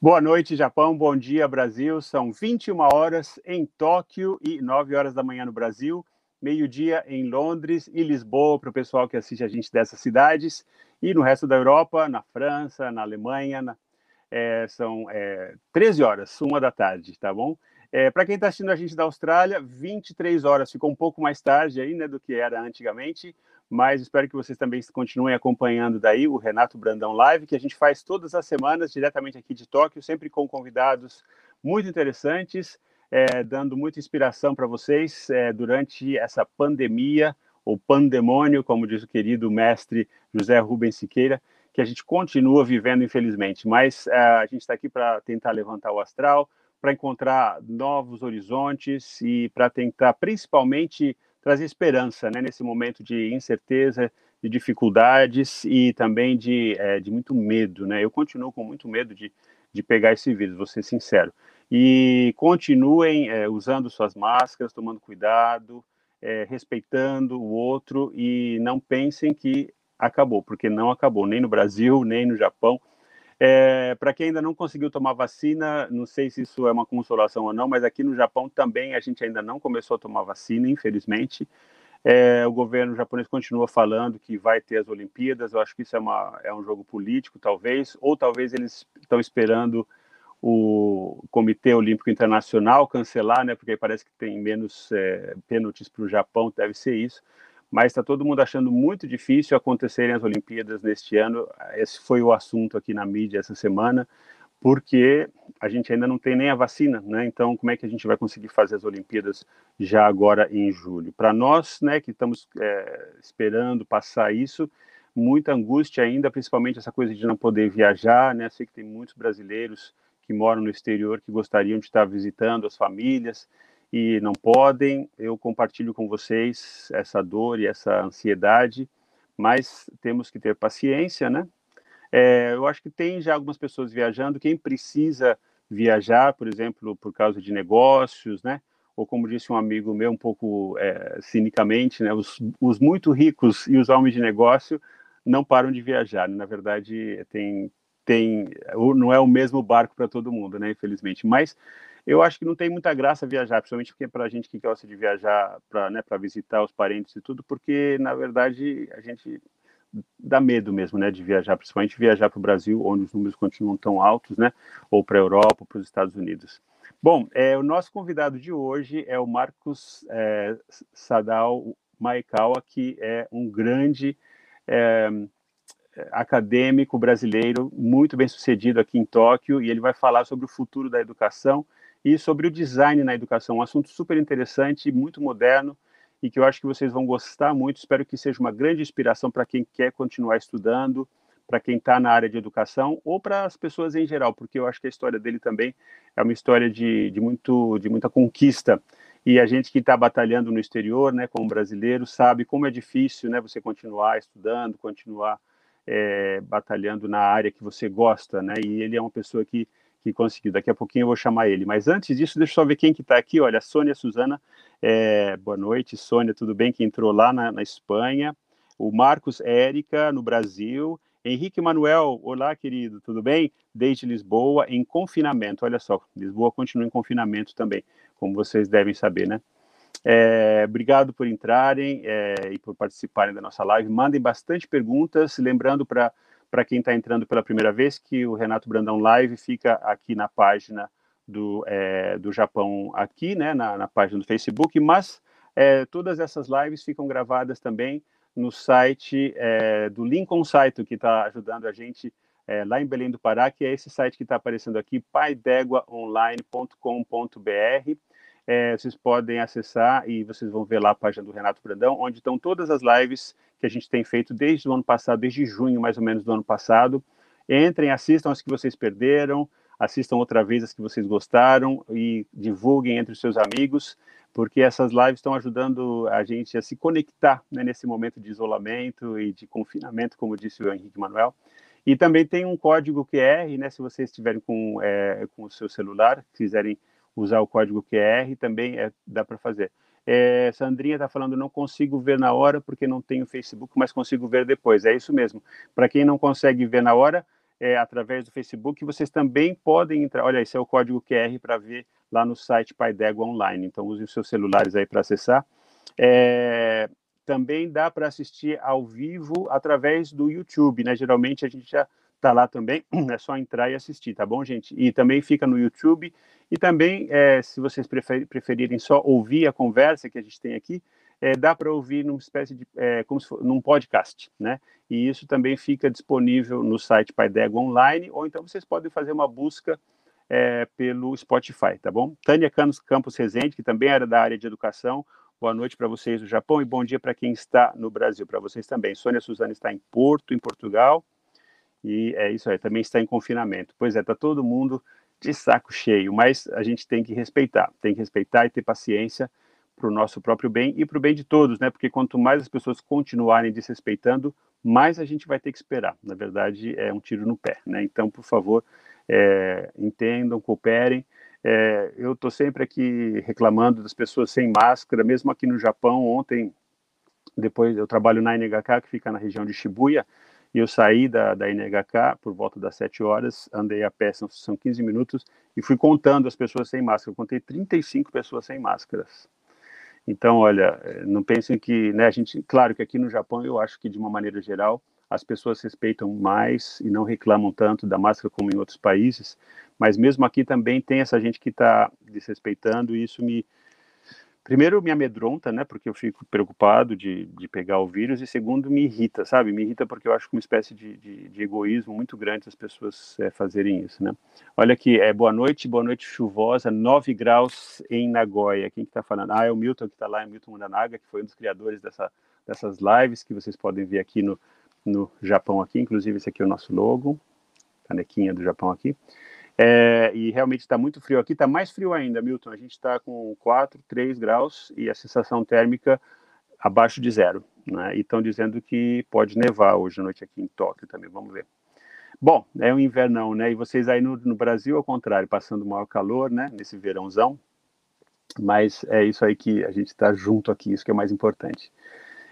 Boa noite, Japão. Bom dia, Brasil. São 21 horas em Tóquio e 9 horas da manhã no Brasil. Meio-dia em Londres e Lisboa, para o pessoal que assiste a gente dessas cidades. E no resto da Europa, na França, na Alemanha, na, é, são é, 13 horas, uma da tarde, tá bom? É, para quem está assistindo a gente da Austrália, 23 horas, ficou um pouco mais tarde aí, né, do que era antigamente, mas espero que vocês também continuem acompanhando daí o Renato Brandão Live, que a gente faz todas as semanas, diretamente aqui de Tóquio, sempre com convidados muito interessantes, é, dando muita inspiração para vocês é, durante essa pandemia, ou pandemônio, como diz o querido mestre José Rubens Siqueira, que a gente continua vivendo, infelizmente, mas é, a gente está aqui para tentar levantar o astral, para encontrar novos horizontes e para tentar, principalmente, trazer esperança né, nesse momento de incerteza, de dificuldades e também de, é, de muito medo. Né? Eu continuo com muito medo de, de pegar esse vírus, vou ser sincero. E continuem é, usando suas máscaras, tomando cuidado, é, respeitando o outro e não pensem que acabou, porque não acabou, nem no Brasil, nem no Japão. É, Para quem ainda não conseguiu tomar vacina, não sei se isso é uma consolação ou não, mas aqui no Japão também a gente ainda não começou a tomar vacina, infelizmente. É, o governo japonês continua falando que vai ter as Olimpíadas. Eu acho que isso é, uma, é um jogo político, talvez, ou talvez eles estão esperando o Comitê Olímpico Internacional cancelar, né? Porque parece que tem menos é, pênaltis para o Japão, deve ser isso mas está todo mundo achando muito difícil acontecerem as Olimpíadas neste ano. Esse foi o assunto aqui na mídia essa semana, porque a gente ainda não tem nem a vacina, né? Então, como é que a gente vai conseguir fazer as Olimpíadas já agora em julho? Para nós, né, que estamos é, esperando passar isso, muita angústia ainda, principalmente essa coisa de não poder viajar, né? Sei que tem muitos brasileiros que moram no exterior que gostariam de estar visitando as famílias e não podem. Eu compartilho com vocês essa dor e essa ansiedade, mas temos que ter paciência, né? É, eu acho que tem já algumas pessoas viajando. Quem precisa viajar, por exemplo, por causa de negócios, né? Ou como disse um amigo meu, um pouco é, cinicamente, né? Os, os, muito ricos e os homens de negócio não param de viajar. Na verdade, tem tem não é o mesmo barco para todo mundo, né? Infelizmente, mas eu acho que não tem muita graça viajar, principalmente porque para a gente que gosta de viajar para né, visitar os parentes e tudo, porque na verdade a gente dá medo mesmo, né, de viajar, principalmente viajar para o Brasil, onde os números continuam tão altos, né, ou para a Europa, para os Estados Unidos. Bom, é, o nosso convidado de hoje é o Marcos é, Sadal Maekawa, que é um grande é, acadêmico brasileiro, muito bem sucedido aqui em Tóquio, e ele vai falar sobre o futuro da educação e sobre o design na educação, um assunto super interessante, muito moderno e que eu acho que vocês vão gostar muito. Espero que seja uma grande inspiração para quem quer continuar estudando, para quem está na área de educação ou para as pessoas em geral, porque eu acho que a história dele também é uma história de, de, muito, de muita conquista. E a gente que está batalhando no exterior, né, como brasileiro, sabe como é difícil, né, você continuar estudando, continuar é, batalhando na área que você gosta, né? E ele é uma pessoa que que conseguiu. Daqui a pouquinho eu vou chamar ele. Mas antes disso, deixa eu só ver quem que está aqui. Olha, Sônia Suzana, é, boa noite. Sônia, tudo bem? Que entrou lá na, na Espanha. O Marcos Érica, no Brasil. Henrique Manuel, olá, querido, tudo bem? Desde Lisboa, em confinamento. Olha só, Lisboa continua em confinamento também, como vocês devem saber, né? É, obrigado por entrarem é, e por participarem da nossa live. Mandem bastante perguntas, lembrando para para quem está entrando pela primeira vez, que o Renato Brandão Live fica aqui na página do, é, do Japão, aqui, né, na, na página do Facebook, mas é, todas essas lives ficam gravadas também no site é, do Lincoln Site, que está ajudando a gente lá em Belém do Pará, que é esse site que está aparecendo aqui, paideguaonline.com.br. É, vocês podem acessar e vocês vão ver lá a página do Renato Brandão, onde estão todas as lives que a gente tem feito desde o ano passado, desde junho mais ou menos do ano passado. Entrem, assistam as que vocês perderam, assistam outra vez as que vocês gostaram e divulguem entre os seus amigos, porque essas lives estão ajudando a gente a se conectar né, nesse momento de isolamento e de confinamento, como disse o Henrique Manuel. E também tem um código QR, né, se vocês estiverem com, é, com o seu celular, quiserem usar o código QR, também é, dá para fazer. É, Sandrinha está falando, não consigo ver na hora porque não tenho Facebook, mas consigo ver depois. É isso mesmo. Para quem não consegue ver na hora, é, através do Facebook, vocês também podem entrar. Olha, esse é o código QR para ver lá no site Pai D'Égua Online. Então, use os seus celulares aí para acessar. É, também dá para assistir ao vivo através do YouTube, né? Geralmente a gente já está lá também, é só entrar e assistir, tá bom, gente? E também fica no YouTube. E também, é, se vocês preferirem só ouvir a conversa que a gente tem aqui, é, dá para ouvir numa espécie de, é, como se for, num podcast, né? E isso também fica disponível no site Paidego Online, ou então vocês podem fazer uma busca é, pelo Spotify, tá bom? Tânia Campos, Campos Rezende, que também era da área de educação, boa noite para vocês do Japão e bom dia para quem está no Brasil, para vocês também. Sônia Suzana está em Porto, em Portugal, e é isso aí, também está em confinamento. Pois é, está todo mundo de saco cheio, mas a gente tem que respeitar, tem que respeitar e ter paciência, para o nosso próprio bem e para o bem de todos, né? Porque quanto mais as pessoas continuarem desrespeitando, mais a gente vai ter que esperar. Na verdade, é um tiro no pé, né? Então, por favor, é, entendam, cooperem. É, eu estou sempre aqui reclamando das pessoas sem máscara, mesmo aqui no Japão. Ontem, depois eu trabalho na NHK, que fica na região de Shibuya, e eu saí da, da NHK por volta das 7 horas, andei a pé, são, são 15 minutos, e fui contando as pessoas sem máscara. Eu contei 35 pessoas sem máscaras. Então, olha, eh, não pensem que, né, a gente, claro que aqui no Japão eu acho que de uma maneira geral as pessoas respeitam mais e não reclamam tanto da máscara como em outros países, mas mesmo aqui também tem essa gente que está desrespeitando e isso me, primeiro me amedronta, né, porque eu fico preocupado de, de pegar o vírus, e segundo me irrita, sabe, me irrita porque eu acho que uma espécie de, de, de egoísmo muito grande as pessoas é, fazerem isso, né. Olha aqui, é, boa noite, boa noite chuvosa, 9 graus em Nagoya, quem que tá falando? Ah, é o Milton que está lá, é o Milton Mundanaga, que foi um dos criadores dessa, dessas lives que vocês podem ver aqui no, no Japão aqui, inclusive esse aqui é o nosso logo, canequinha do Japão aqui. É, e realmente está muito frio aqui, está mais frio ainda, Milton. A gente está com 4, 3 graus e a sensação térmica abaixo de zero. Né? E estão dizendo que pode nevar hoje à noite aqui em Tóquio também, vamos ver. Bom, é um invernão, né? E vocês aí no, no Brasil, ao contrário, passando maior calor, né? Nesse verãozão. Mas é isso aí que a gente está junto aqui, isso que é mais importante.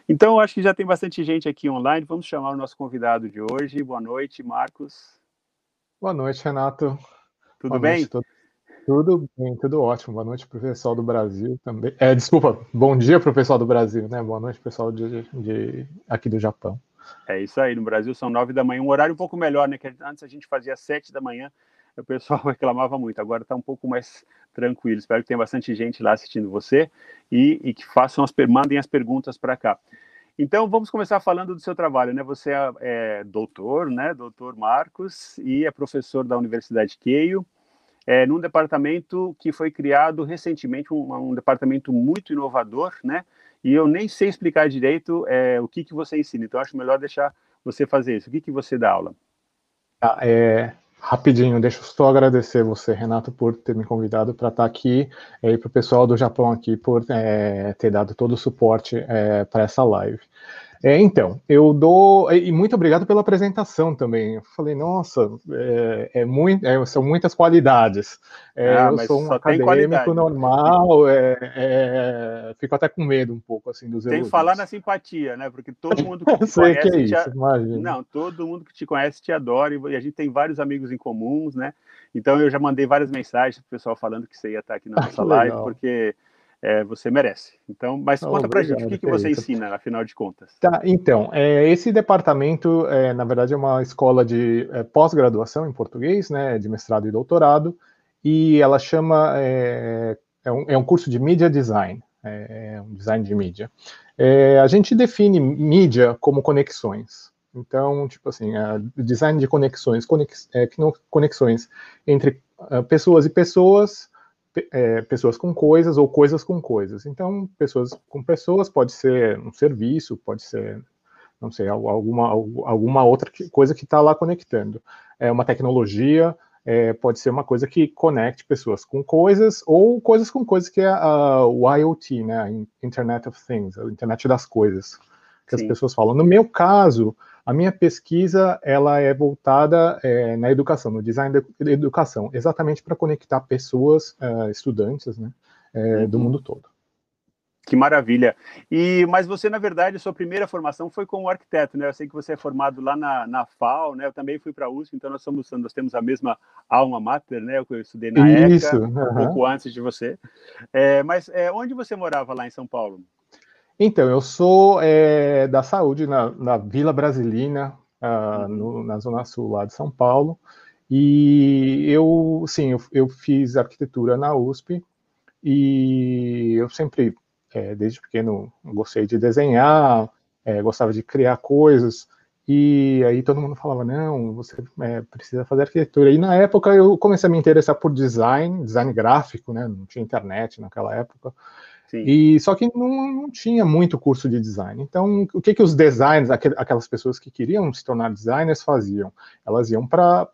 Então, acho que já tem bastante gente aqui online. Vamos chamar o nosso convidado de hoje. Boa noite, Marcos. Boa noite, Renato. Tudo Boa bem? Noite, tudo bem, tudo ótimo. Boa noite para o pessoal do Brasil também. É, desculpa, bom dia para o pessoal do Brasil, né? Boa noite, pessoal de, de, aqui do Japão. É isso aí, no Brasil são nove da manhã, um horário um pouco melhor, né? Que antes a gente fazia sete da manhã, o pessoal reclamava muito, agora está um pouco mais tranquilo. Espero que tenha bastante gente lá assistindo você e, e que façam as mandem as perguntas para cá. Então, vamos começar falando do seu trabalho, né? Você é, é doutor, né? Doutor Marcos, e é professor da Universidade Keio, é, num departamento que foi criado recentemente, um, um, departamento muito inovador, né? E eu nem sei explicar direito é, o que, que você ensina, então acho melhor deixar você fazer isso. O que, que você dá aula? Ah, é, Rapidinho, deixa eu só agradecer você, Renato, por ter me convidado para estar tá aqui e para o pessoal do Japão aqui por é, ter dado todo o suporte é, para essa live. É, então, eu dou. E muito obrigado pela apresentação também. Eu falei, nossa, é, é muito, é, são muitas qualidades. É, ah, eu sou um acadêmico normal, é, é, fico até com medo um pouco assim dos Tem que falar na simpatia, né? Porque todo mundo que te conhece. Que isso, te... Não, todo mundo que te conhece te adora e a gente tem vários amigos em comuns, né? Então eu já mandei várias mensagens pro pessoal falando que você ia estar aqui na nossa ah, live, porque é, você merece. Então, mas oh, conta para gente o que, que você ensina, afinal de contas. Tá, então, é, esse departamento, é, na verdade, é uma escola de é, pós-graduação em português, né, de mestrado e doutorado, e ela chama, é, é, um, é um curso de Media Design, é, um design de mídia. a gente define mídia como conexões. Então, tipo assim, design de conexões, conex, conexões entre pessoas e pessoas, é, pessoas com coisas ou coisas com coisas. Então, pessoas com pessoas pode ser um serviço, pode ser, não sei, alguma, alguma outra coisa que está lá conectando. É uma tecnologia, é, pode ser uma coisa que conecte pessoas com coisas ou coisas com coisas que é a, o IoT, né, Internet of Things, a internet das coisas, que Sim. as pessoas falam. No meu caso, a minha pesquisa ela é voltada é, na educação, no design da educação, exatamente para conectar pessoas, uh, estudantes, né, é, uhum. do mundo todo. Que maravilha. E mas você na verdade sua primeira formação foi como arquiteto, né? Eu sei que você é formado lá na, na FAO, né? Eu também fui para a USP, então nós somos nós temos a mesma alma mater, né? Eu estudei na Isso, ECA, uhum. um pouco antes de você. É, mas é, onde você morava lá em São Paulo? Então eu sou é, da saúde na, na Vila Brasilina, uh, no, na zona sul lá de São Paulo. E eu, sim, eu, eu fiz arquitetura na USP e eu sempre é, desde pequeno gostei de desenhar, é, gostava de criar coisas, e aí todo mundo falava, não, você é, precisa fazer arquitetura. E na época eu comecei a me interessar por design, design gráfico, né? Não tinha internet naquela época. Sim. E só que não, não, tinha muito curso de design. Então, o que que os designers, aquelas pessoas que queriam se tornar designers faziam? Elas iam para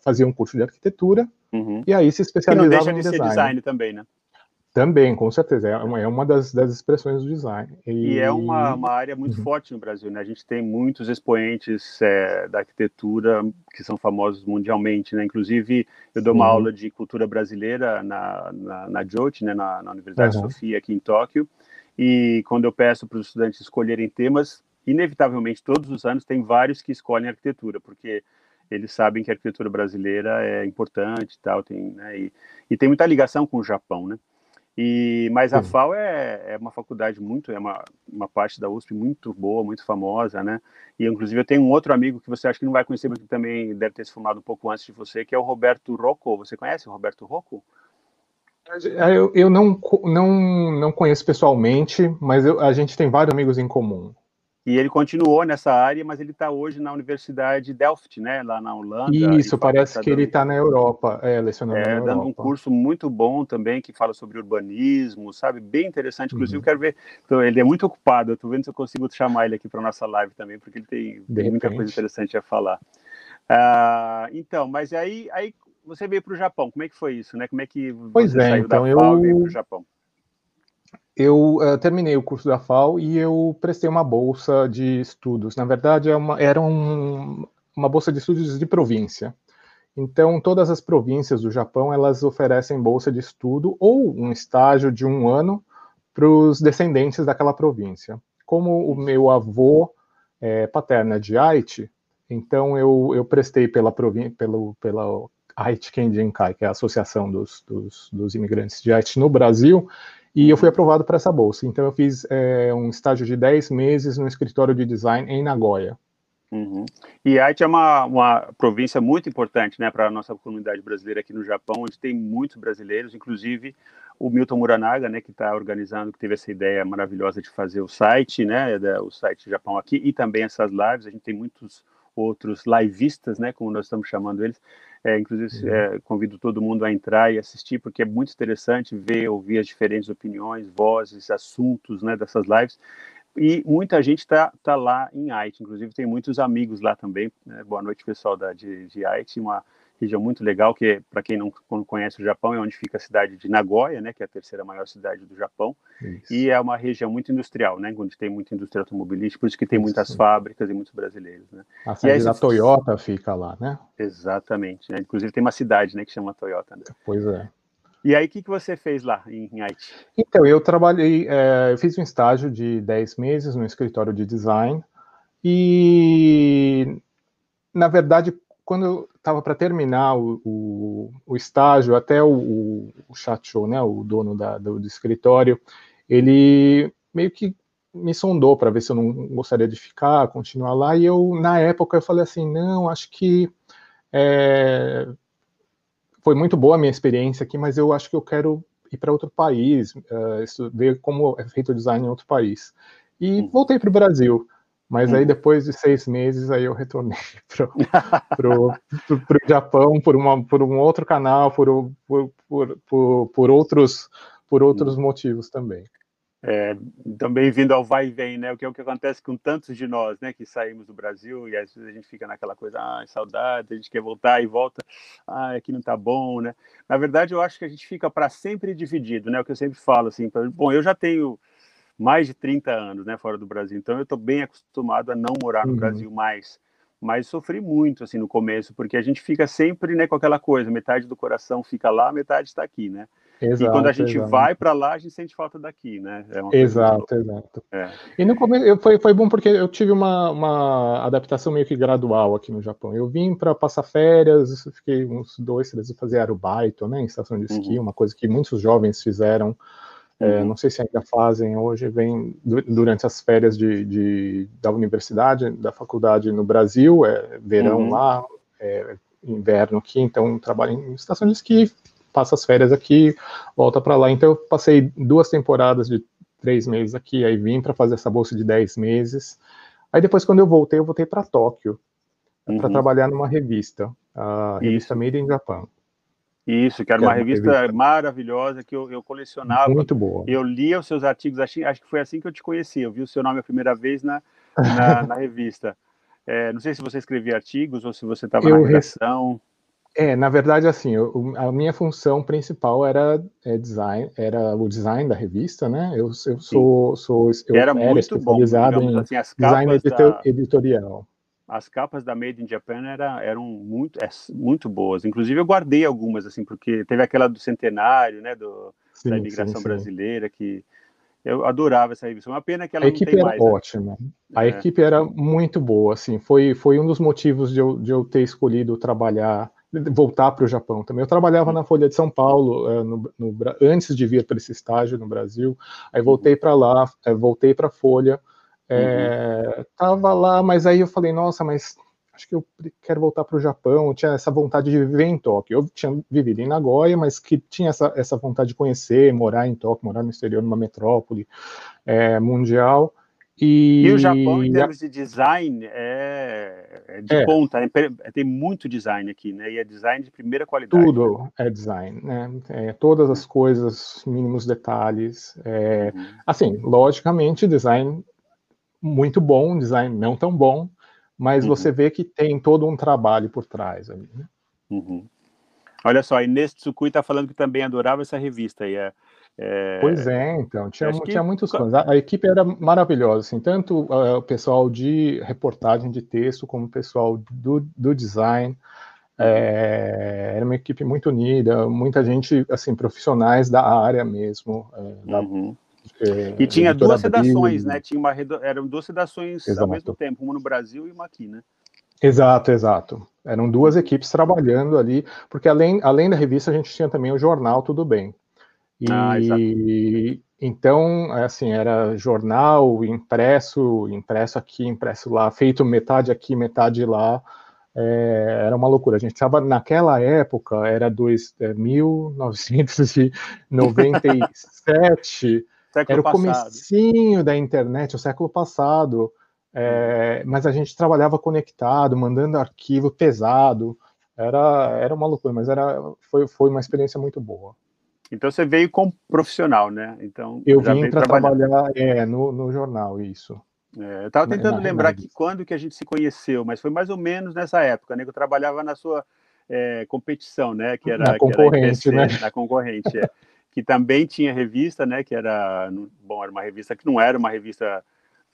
fazer um curso de arquitetura uhum. e aí se especializavam que não deixa de design. ser design também, né? Também, com certeza. É uma, é uma das, das expressões do design. E, e é uma, uma área muito uhum. forte no Brasil, né? A gente tem muitos expoentes é, da arquitetura que são famosos mundialmente, né? Inclusive, eu dou uma uhum. aula de cultura brasileira na, na, na JOT, né? na, na Universidade uhum. Sofia, aqui em Tóquio. E quando eu peço para os estudantes escolherem temas, inevitavelmente, todos os anos, tem vários que escolhem arquitetura, porque eles sabem que a arquitetura brasileira é importante e tal, tem, né? e, e tem muita ligação com o Japão, né? E, mas a FAO é, é, uma faculdade muito, é uma, uma parte da USP muito boa, muito famosa, né? E inclusive eu tenho um outro amigo que você acha que não vai conhecer, mas que também deve ter se formado um pouco antes de você, que é o Roberto Rocco. Você conhece o Roberto Rocco? Eu, eu não, não, não conheço pessoalmente, mas eu, a gente tem vários amigos em comum. E ele continuou nessa área, mas ele está hoje na Universidade Delft, né, lá na Holanda. Isso, parece que ele está na Europa, é, lecionando é, na Europa. dando um curso muito bom também, que fala sobre urbanismo, sabe? Bem interessante. Inclusive, uhum. quero ver. Então, ele é muito ocupado. Eu estou vendo se eu consigo chamar ele aqui para nossa live também, porque ele tem, tem muita coisa interessante a falar. Uh, então, mas aí, aí você veio para o Japão. Como é que foi isso, né? Como é que pois você é, saiu então da eu... E veio para o Japão? Eu uh, terminei o curso da FAO e eu prestei uma bolsa de estudos. Na verdade, é uma, era um, uma bolsa de estudos de província. Então, todas as províncias do Japão elas oferecem bolsa de estudo ou um estágio de um ano para os descendentes daquela província. Como o meu avô é, paterno é de Aichi, então eu, eu prestei pela, pelo, pela Aichi Kenjinkai, que é a Associação dos, dos, dos Imigrantes de Aichi no Brasil, e eu fui aprovado para essa bolsa. Então, eu fiz é, um estágio de 10 meses no escritório de design em Nagoya. Uhum. E Aichi é uma, uma província muito importante né, para a nossa comunidade brasileira aqui no Japão, onde tem muitos brasileiros, inclusive o Milton Muranaga, né, que está organizando, que teve essa ideia maravilhosa de fazer o site, né, o site Japão aqui, e também essas lives. A gente tem muitos outros liveistas, né, como nós estamos chamando eles, é, inclusive, uhum. é, convido todo mundo a entrar e assistir, porque é muito interessante ver, ouvir as diferentes opiniões, vozes, assuntos né, dessas lives. E muita gente está tá lá em Haiti, inclusive tem muitos amigos lá também. Né? Boa noite, pessoal da, de, de Haiti, uma região muito legal, que para quem não, não, conhece o Japão, é onde fica a cidade de Nagoya, né, que é a terceira maior cidade do Japão, isso. e é uma região muito industrial, né, onde tem muita indústria automobilística, por isso que tem isso. muitas fábricas e muitos brasileiros, né. A sede da Toyota fica lá, né? Exatamente, né? inclusive tem uma cidade, né, que chama Toyota. Né? Pois é. E aí, o que, que você fez lá em, em Haiti? Então, eu trabalhei, é, eu fiz um estágio de 10 meses no escritório de design, e, na verdade, quando eu estava para terminar o, o, o, estágio, até o, o Chacho, né, o dono da, do, do, escritório, ele meio que me sondou para ver se eu não gostaria de ficar, continuar lá, e eu, na época, eu falei assim, não, acho que é, foi muito boa a minha experiência aqui, mas eu acho que eu quero ir para outro país, uh, ver como é feito o design em outro país. E uhum. voltei para o Brasil. Mas aí, uhum. depois de seis meses, aí eu retornei pro, pro Japão por, uma, por um outro canal, por, por, por, por, por outros, por outros uhum. motivos também. É, também vindo ao vai e vem, né? O que é o que acontece com tantos de nós, né? Que saímos do Brasil e às vezes a gente fica naquela coisa, ah, saudade, a gente quer voltar e volta, ah, aqui não tá bom, né? Na verdade, eu acho que a gente fica para sempre dividido, né? O que eu sempre falo, assim, bom, eu já tenho mais de 30 anos, né, fora do Brasil. Então eu estou bem acostumado a não morar no uhum. Brasil mais. Mas sofri muito assim no começo, porque a gente fica sempre, né, com aquela coisa, metade do coração fica lá, metade está aqui, né? Exato, e quando a gente exato. vai para lá, a gente sente falta daqui, né? É exato, exato. É. E no começo foi, foi bom porque eu tive uma, uma adaptação meio que gradual aqui no Japão. Eu vim para passar férias, fiquei uns dois, três fazer arubaito, né? Em estação de esqui, uhum. uma coisa que muitos jovens fizeram. É, não sei se ainda fazem hoje, vem durante as férias de, de, da universidade, da faculdade no Brasil, é verão uhum. lá, é, inverno aqui, então trabalho em estação de esqui, passa as férias aqui, volta para lá. Então eu passei duas temporadas de três meses aqui, aí vim para fazer essa bolsa de dez meses. Aí depois, quando eu voltei, eu voltei para Tóquio, uhum. para trabalhar numa revista, a revista Made in Japan. Isso, que era, que uma, revista revista, maravilhosa que eu, eu, colecionava. Muito boa. Eu lia os seus artigos, acho, acho que foi assim que eu te conheci. Eu vi o seu nome a primeira vez na, na, na revista. É, não sei se você escrevia artigos ou se você estava na redação. É, na verdade, assim, eu, a minha função principal era é, design, era o design da revista, né? Eu, eu sou, sou eu era, era especializado bom, em assim, design editor, da, editorial. As capas da Made in Japan era, eram muito, é, muito boas. Inclusive, eu guardei algumas, assim, porque teve aquela do centenário, né? Do, sim, da imigração sim, brasileira que eu adorava essa revista. Uma pena que ela a não equipe tem era mais. Né? Ótima. Né? A é. equipe era muito boa, assim. Foi, foi um dos motivos de eu, de eu ter escolhido trabalhar voltar para o Japão também. Eu trabalhava na Folha de São Paulo uh, no, no, antes de vir para esse estágio no Brasil. Aí voltei para lá, uh, voltei para a Folha. É, uhum. Tava lá, mas aí eu falei, nossa, mas acho que eu quero voltar para o Japão. Eu tinha essa vontade de viver em Tóquio. Eu tinha vivido em Nagoya, mas que tinha essa, essa vontade de conhecer, morar em Tóquio, morar no exterior, numa metrópole é, mundial. E, e, o Japão, em termos de design, é, é de é. ponta, é, tem muito design aqui, né? E é design de primeira qualidade. Tudo é design, né? É, todas as coisas, mínimos detalhes. É, uhum. Assim, logicamente, design muito bom, design não tão bom, mas uhum. você vê que tem todo um trabalho por trás ali. Né? Uhum. Olha só, Inês Tsukui está falando que também adorava essa revista. E é, é... Pois é, então, tinha, que... tinha muitos fãs. A, a, equipe era maravilhosa, assim, tanto uh, o pessoal de reportagem de texto, como o pessoal do, do design. É, era uma equipe muito unida, muita gente, assim, profissionais da área mesmo. É, da, uhum. É, e tinha duas redações, né? Tinha uma, eram duas redações Exato. ao mesmo tempo, uma no Brasil e uma aqui, né? Exato, exato. Eram duas equipes trabalhando ali, porque além, além da revista, a gente tinha também o jornal Tudo Bem. Ah, e ah, então, assim, era jornal impresso, impresso aqui, impresso lá, feito metade aqui, metade lá. É, era uma loucura. A gente estava naquela época, era dois, é, 1997, era o comecinho da internet, o século passado. É, mas a gente trabalhava conectado, mandando arquivo pesado. Era, era uma loucura, mas era, foi, foi uma experiência muito boa. Então você veio como profissional, né? Então eu vim para trabalhar é, no, no jornal isso. É, eu estava tentando na, lembrar na... que quando que a gente se conheceu, mas foi mais ou menos nessa época, né? Que eu trabalhava na sua é, competição, né? Que era na concorrente, era IPC, né? Na concorrente, é, que também tinha revista, né? Que era bom, era uma revista que não era uma revista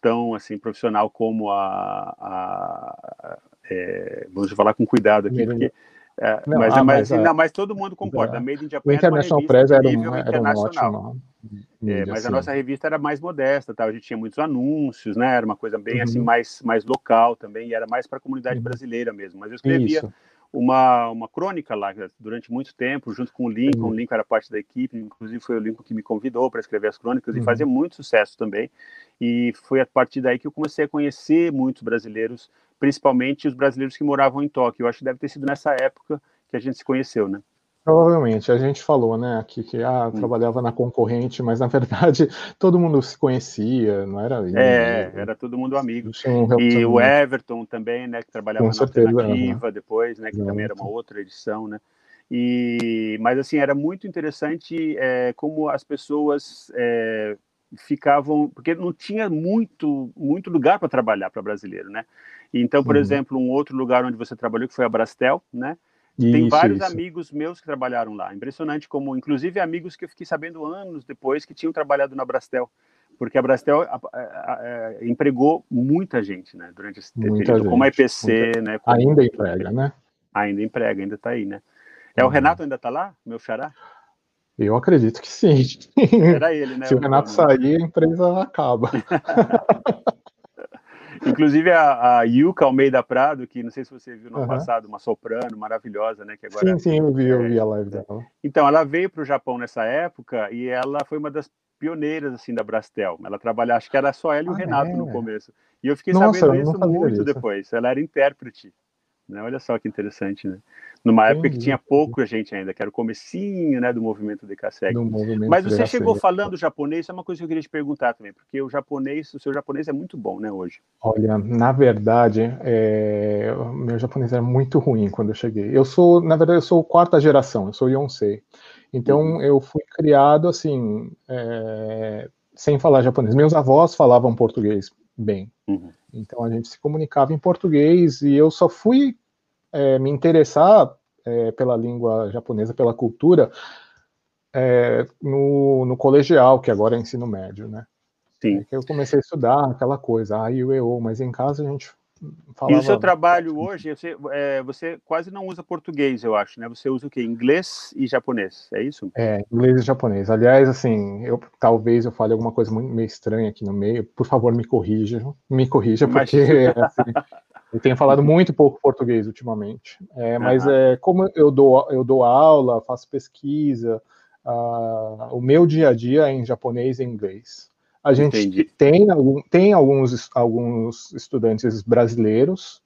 tão assim profissional como a, a, é, vamos falar com cuidado aqui, porque é, não, mas, ah, mas, mas, não, mas todo mundo concorda. A Made in Japan o International Press era, um, era um ótimo. É, mas assim. a nossa revista era mais modesta, tá? a gente tinha muitos anúncios, né? Era uma coisa bem assim, uhum. assim mais, mais local também, e era mais para a comunidade uhum. brasileira mesmo. Mas eu escrevia uma, uma crônica lá durante muito tempo, junto com o Lincoln. Uhum. O Lincoln era parte da equipe, inclusive foi o Lincoln que me convidou para escrever as crônicas e uhum. fazia muito sucesso também. E foi a partir daí que eu comecei a conhecer muitos brasileiros principalmente os brasileiros que moravam em Tóquio. Eu acho que deve ter sido nessa época que a gente se conheceu, né? Provavelmente, a gente falou, né, aqui que ah, trabalhava na concorrente, mas na verdade todo mundo se conhecia, não era? É, era todo mundo amigo. Um e o Everton também, né, que trabalhava Com na certeza, alternativa depois, né, que também era uma outra edição, né? E, mas assim era muito interessante é, como as pessoas é, ficavam, porque não tinha muito muito lugar para trabalhar para brasileiro, né? Então, por uhum. exemplo, um outro lugar onde você trabalhou, que foi a Brastel, né? Isso, Tem vários isso. amigos meus que trabalharam lá. Impressionante como, inclusive, amigos que eu fiquei sabendo anos depois que tinham trabalhado na Brastel. Porque a Brastel a, a, a, empregou muita gente, né? Durante esse muita período, gente, como a EPC, muita... né? Como... Ainda emprega, né? Ainda emprega, ainda está aí, né? É, uhum. o Renato ainda está lá, meu xará? Eu acredito que sim. Era ele, né? Se o Renato sair, a empresa acaba. Inclusive a, a Yuka Almeida Prado, que não sei se você viu no uhum. passado, uma soprano maravilhosa, né? Que agora, sim, sim, eu vi, eu vi a live dela. Então, ela veio para o Japão nessa época e ela foi uma das pioneiras assim da Brastel. Ela trabalhava, acho que era só ela e o ah, Renato é? no começo. E eu fiquei Nossa, sabendo isso muito isso. depois. Ela era intérprete. Né? Olha só que interessante, né? Numa época que tinha pouco gente ainda, que era o comecinho né, do movimento de Kasek. Mas você chegou falando japonês, isso é uma coisa que eu queria te perguntar também, porque o japonês, o seu japonês é muito bom, né, hoje? Olha, na verdade, é... meu japonês era muito ruim quando eu cheguei. Eu sou, na verdade, eu sou quarta geração, eu sou Yonsei. Então, uhum. eu fui criado, assim, é... sem falar japonês. Meus avós falavam português bem. Uhum. Então a gente se comunicava em português e eu só fui é, me interessar é, pela língua japonesa, pela cultura, é, no, no, colegial, que agora é ensino médio, né? Sim. É eu comecei a estudar aquela coisa, a e o, mas em casa a gente Falava... E o seu trabalho hoje, você, é, você, quase não usa português, eu acho, né? Você usa o quê? Inglês e japonês, é isso? É, inglês e japonês. Aliás, assim, eu talvez eu fale alguma coisa meio estranha aqui no meio. Por favor, me corrija, me corrija, porque assim, eu tenho falado muito pouco português ultimamente. É, mas uhum. é, como eu dou, eu dou aula, faço pesquisa, uh, o meu dia a dia é em japonês e inglês. A gente tem, algum, tem alguns, alguns estudantes brasileiros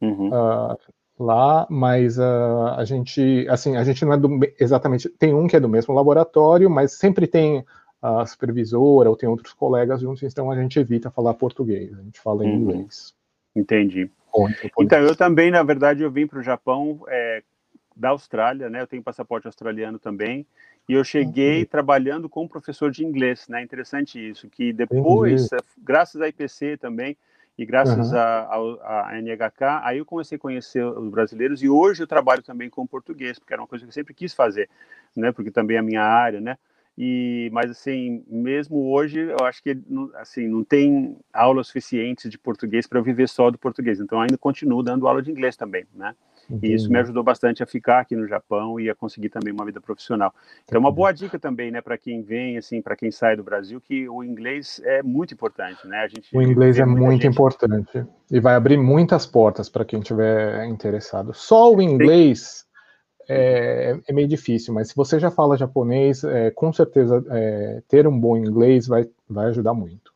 uhum. uh, lá, mas uh, a gente, assim, a gente não é do, exatamente, tem um que é do mesmo laboratório, mas sempre tem a supervisora ou tem outros colegas juntos, então a gente evita falar português, a gente fala em uhum. inglês. Entendi. Então, eu também, na verdade, eu vim para o Japão é, da Austrália, né? Eu tenho passaporte australiano também, e eu cheguei uhum. trabalhando com um professor de inglês, né? Interessante isso, que depois, Entendi. graças à IPC também, e graças uhum. à NHK, aí eu comecei a conhecer os brasileiros, e hoje eu trabalho também com português, porque era uma coisa que eu sempre quis fazer, né? Porque também é a minha área, né? E, mas assim, mesmo hoje, eu acho que assim não tem aulas suficientes de português para eu viver só do português. Então ainda continuo dando aula de inglês também, né? Entendi. E isso me ajudou bastante a ficar aqui no Japão e a conseguir também uma vida profissional. Então, uma boa dica também, né, para quem vem, assim, para quem sai do Brasil, que o inglês é muito importante, né? A gente o inglês é muito gente... importante e vai abrir muitas portas para quem tiver interessado. Só o inglês é, é, meio difícil, mas se você já fala japonês, é, com certeza é, ter um bom inglês vai, vai ajudar muito.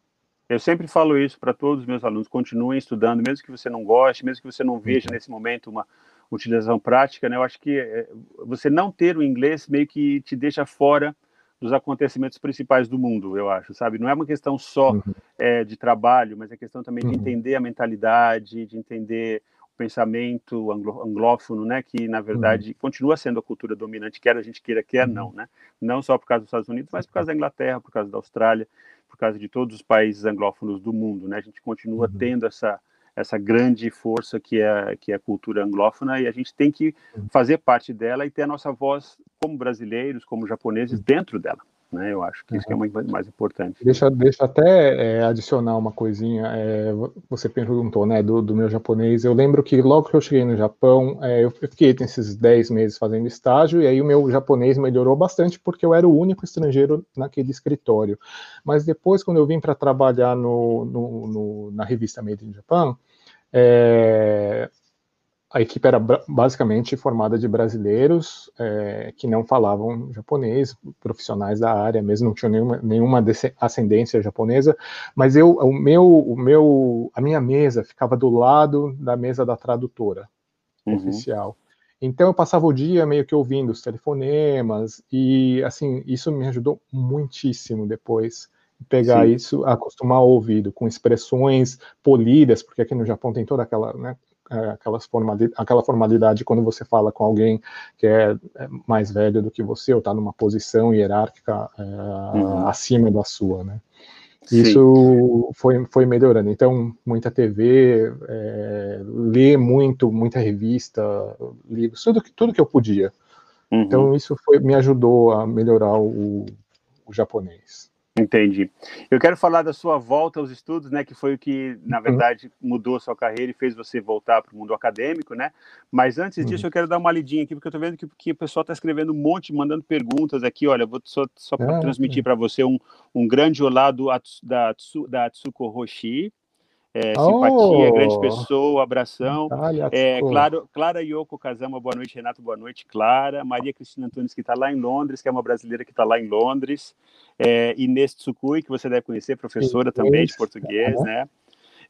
Eu sempre falo isso para todos os meus alunos: continuem estudando, mesmo que você não goste, mesmo que você não veja uhum. nesse momento uma utilização prática. Né? Eu acho que é, você não ter o inglês meio que te deixa fora dos acontecimentos principais do mundo, eu acho, sabe? Não é uma questão só uhum. é, de trabalho, mas é questão também uhum. de entender a mentalidade, de entender pensamento anglófono, né, que na verdade uhum. continua sendo a cultura dominante, quer a gente queira, quer não, uhum. né? Não só por causa dos Estados Unidos, mas por causa da Inglaterra, por causa da Austrália, por causa de todos os países anglófonos do mundo, né? A gente continua uhum. tendo essa essa grande força que é que é a cultura anglófona e a gente tem que uhum. fazer parte dela e ter a nossa voz como brasileiros, como japoneses uhum. dentro dela. Né? Eu acho que isso que é muito mais importante. Deixa, deixa até é, adicionar uma coisinha. É, você perguntou né, do, do, meu japonês. Eu lembro que logo que eu cheguei no Japão, é, eu fiquei nesses 10 meses fazendo estágio, e aí o meu japonês melhorou bastante porque eu era o único estrangeiro naquele escritório. Mas depois, quando eu vim para trabalhar no, no, no, na revista Made in Japan, é, a equipe era basicamente formada de brasileiros é, que não falavam japonês, profissionais da área, mesmo não tinham nenhuma, nenhuma ascendência japonesa, mas eu, o meu, o meu, a minha mesa ficava do lado da mesa da tradutora uhum. oficial. Então eu passava o dia meio que ouvindo os telefonemas e assim isso me ajudou muitíssimo depois pegar Sim. isso, acostumar o ouvido com expressões polidas, porque aqui no Japão tem toda aquela né, aquelas formalidade, aquela formalidade quando você fala com alguém que é, é mais velho do que você ou está numa posição hierárquica é, uhum. acima da sua, né? Isso foi, foi melhorando. Então, muita TV, é, ler muito, muita revista, livros, tudo que, tudo que eu podia. Uhum. Então, isso foi, me ajudou a melhorar o, o japonês. Entendi. Eu quero falar da sua volta aos estudos, né, que foi o que, na uhum. verdade, mudou a sua carreira e fez você voltar para o mundo acadêmico, né? Mas antes disso, uhum. eu quero dar uma lidinha aqui, porque eu estou vendo que, que o pessoal está escrevendo um monte, mandando perguntas aqui. Olha, vou só, só para ah, transmitir para você um, um grande olá do, da, da Atsuko Roshi, é, simpatia, oh, grande pessoa, abração. é, claro, Clara Yoko Kazama, boa noite. Renato, boa noite. Clara. Maria Cristina Antunes, que está lá em Londres, que é uma brasileira que está lá em Londres. É, Inês Tsukui, que você deve conhecer, professora Inês, também de português, né?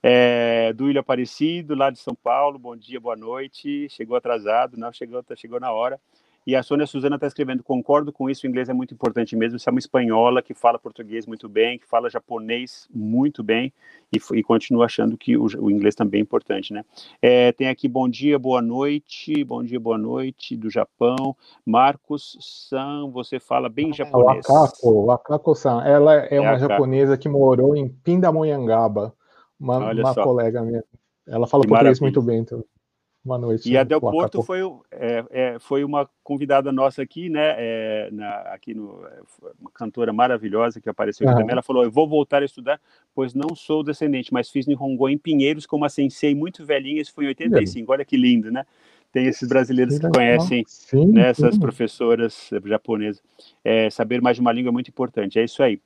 É, Duílio Aparecido, lá de São Paulo, bom dia, boa noite. Chegou atrasado, não, chegou, chegou na hora. E a Sônia Suzana está escrevendo: concordo com isso, o inglês é muito importante mesmo. Você é uma espanhola que fala português muito bem, que fala japonês muito bem e, e continua achando que o, o, inglês também é importante, né? É, tem aqui bom dia, boa noite, bom dia, boa noite do Japão. Marcos San, você fala bem ah, japonês. O Akako, Akako-san, ela é, é uma japonesa que morou em Pindamonhangaba, uma, uma colega minha. Ela fala que português maravilha. muito bem, então. Boa noite. E a Del Porto foi, é, é, foi uma convidada nossa aqui, né? É, na, aqui no, uma cantora maravilhosa que apareceu aqui uhum. também. Ela falou: Eu vou voltar a estudar, pois não sou descendente, mas fiz Nihongo em Pinheiros com uma sensei muito velhinha. Isso foi em 85. Olha que lindo, né? Tem esses brasileiros que conhecem sim, né, essas sim. professoras japonesas. É, saber mais de uma língua é muito importante. É isso aí.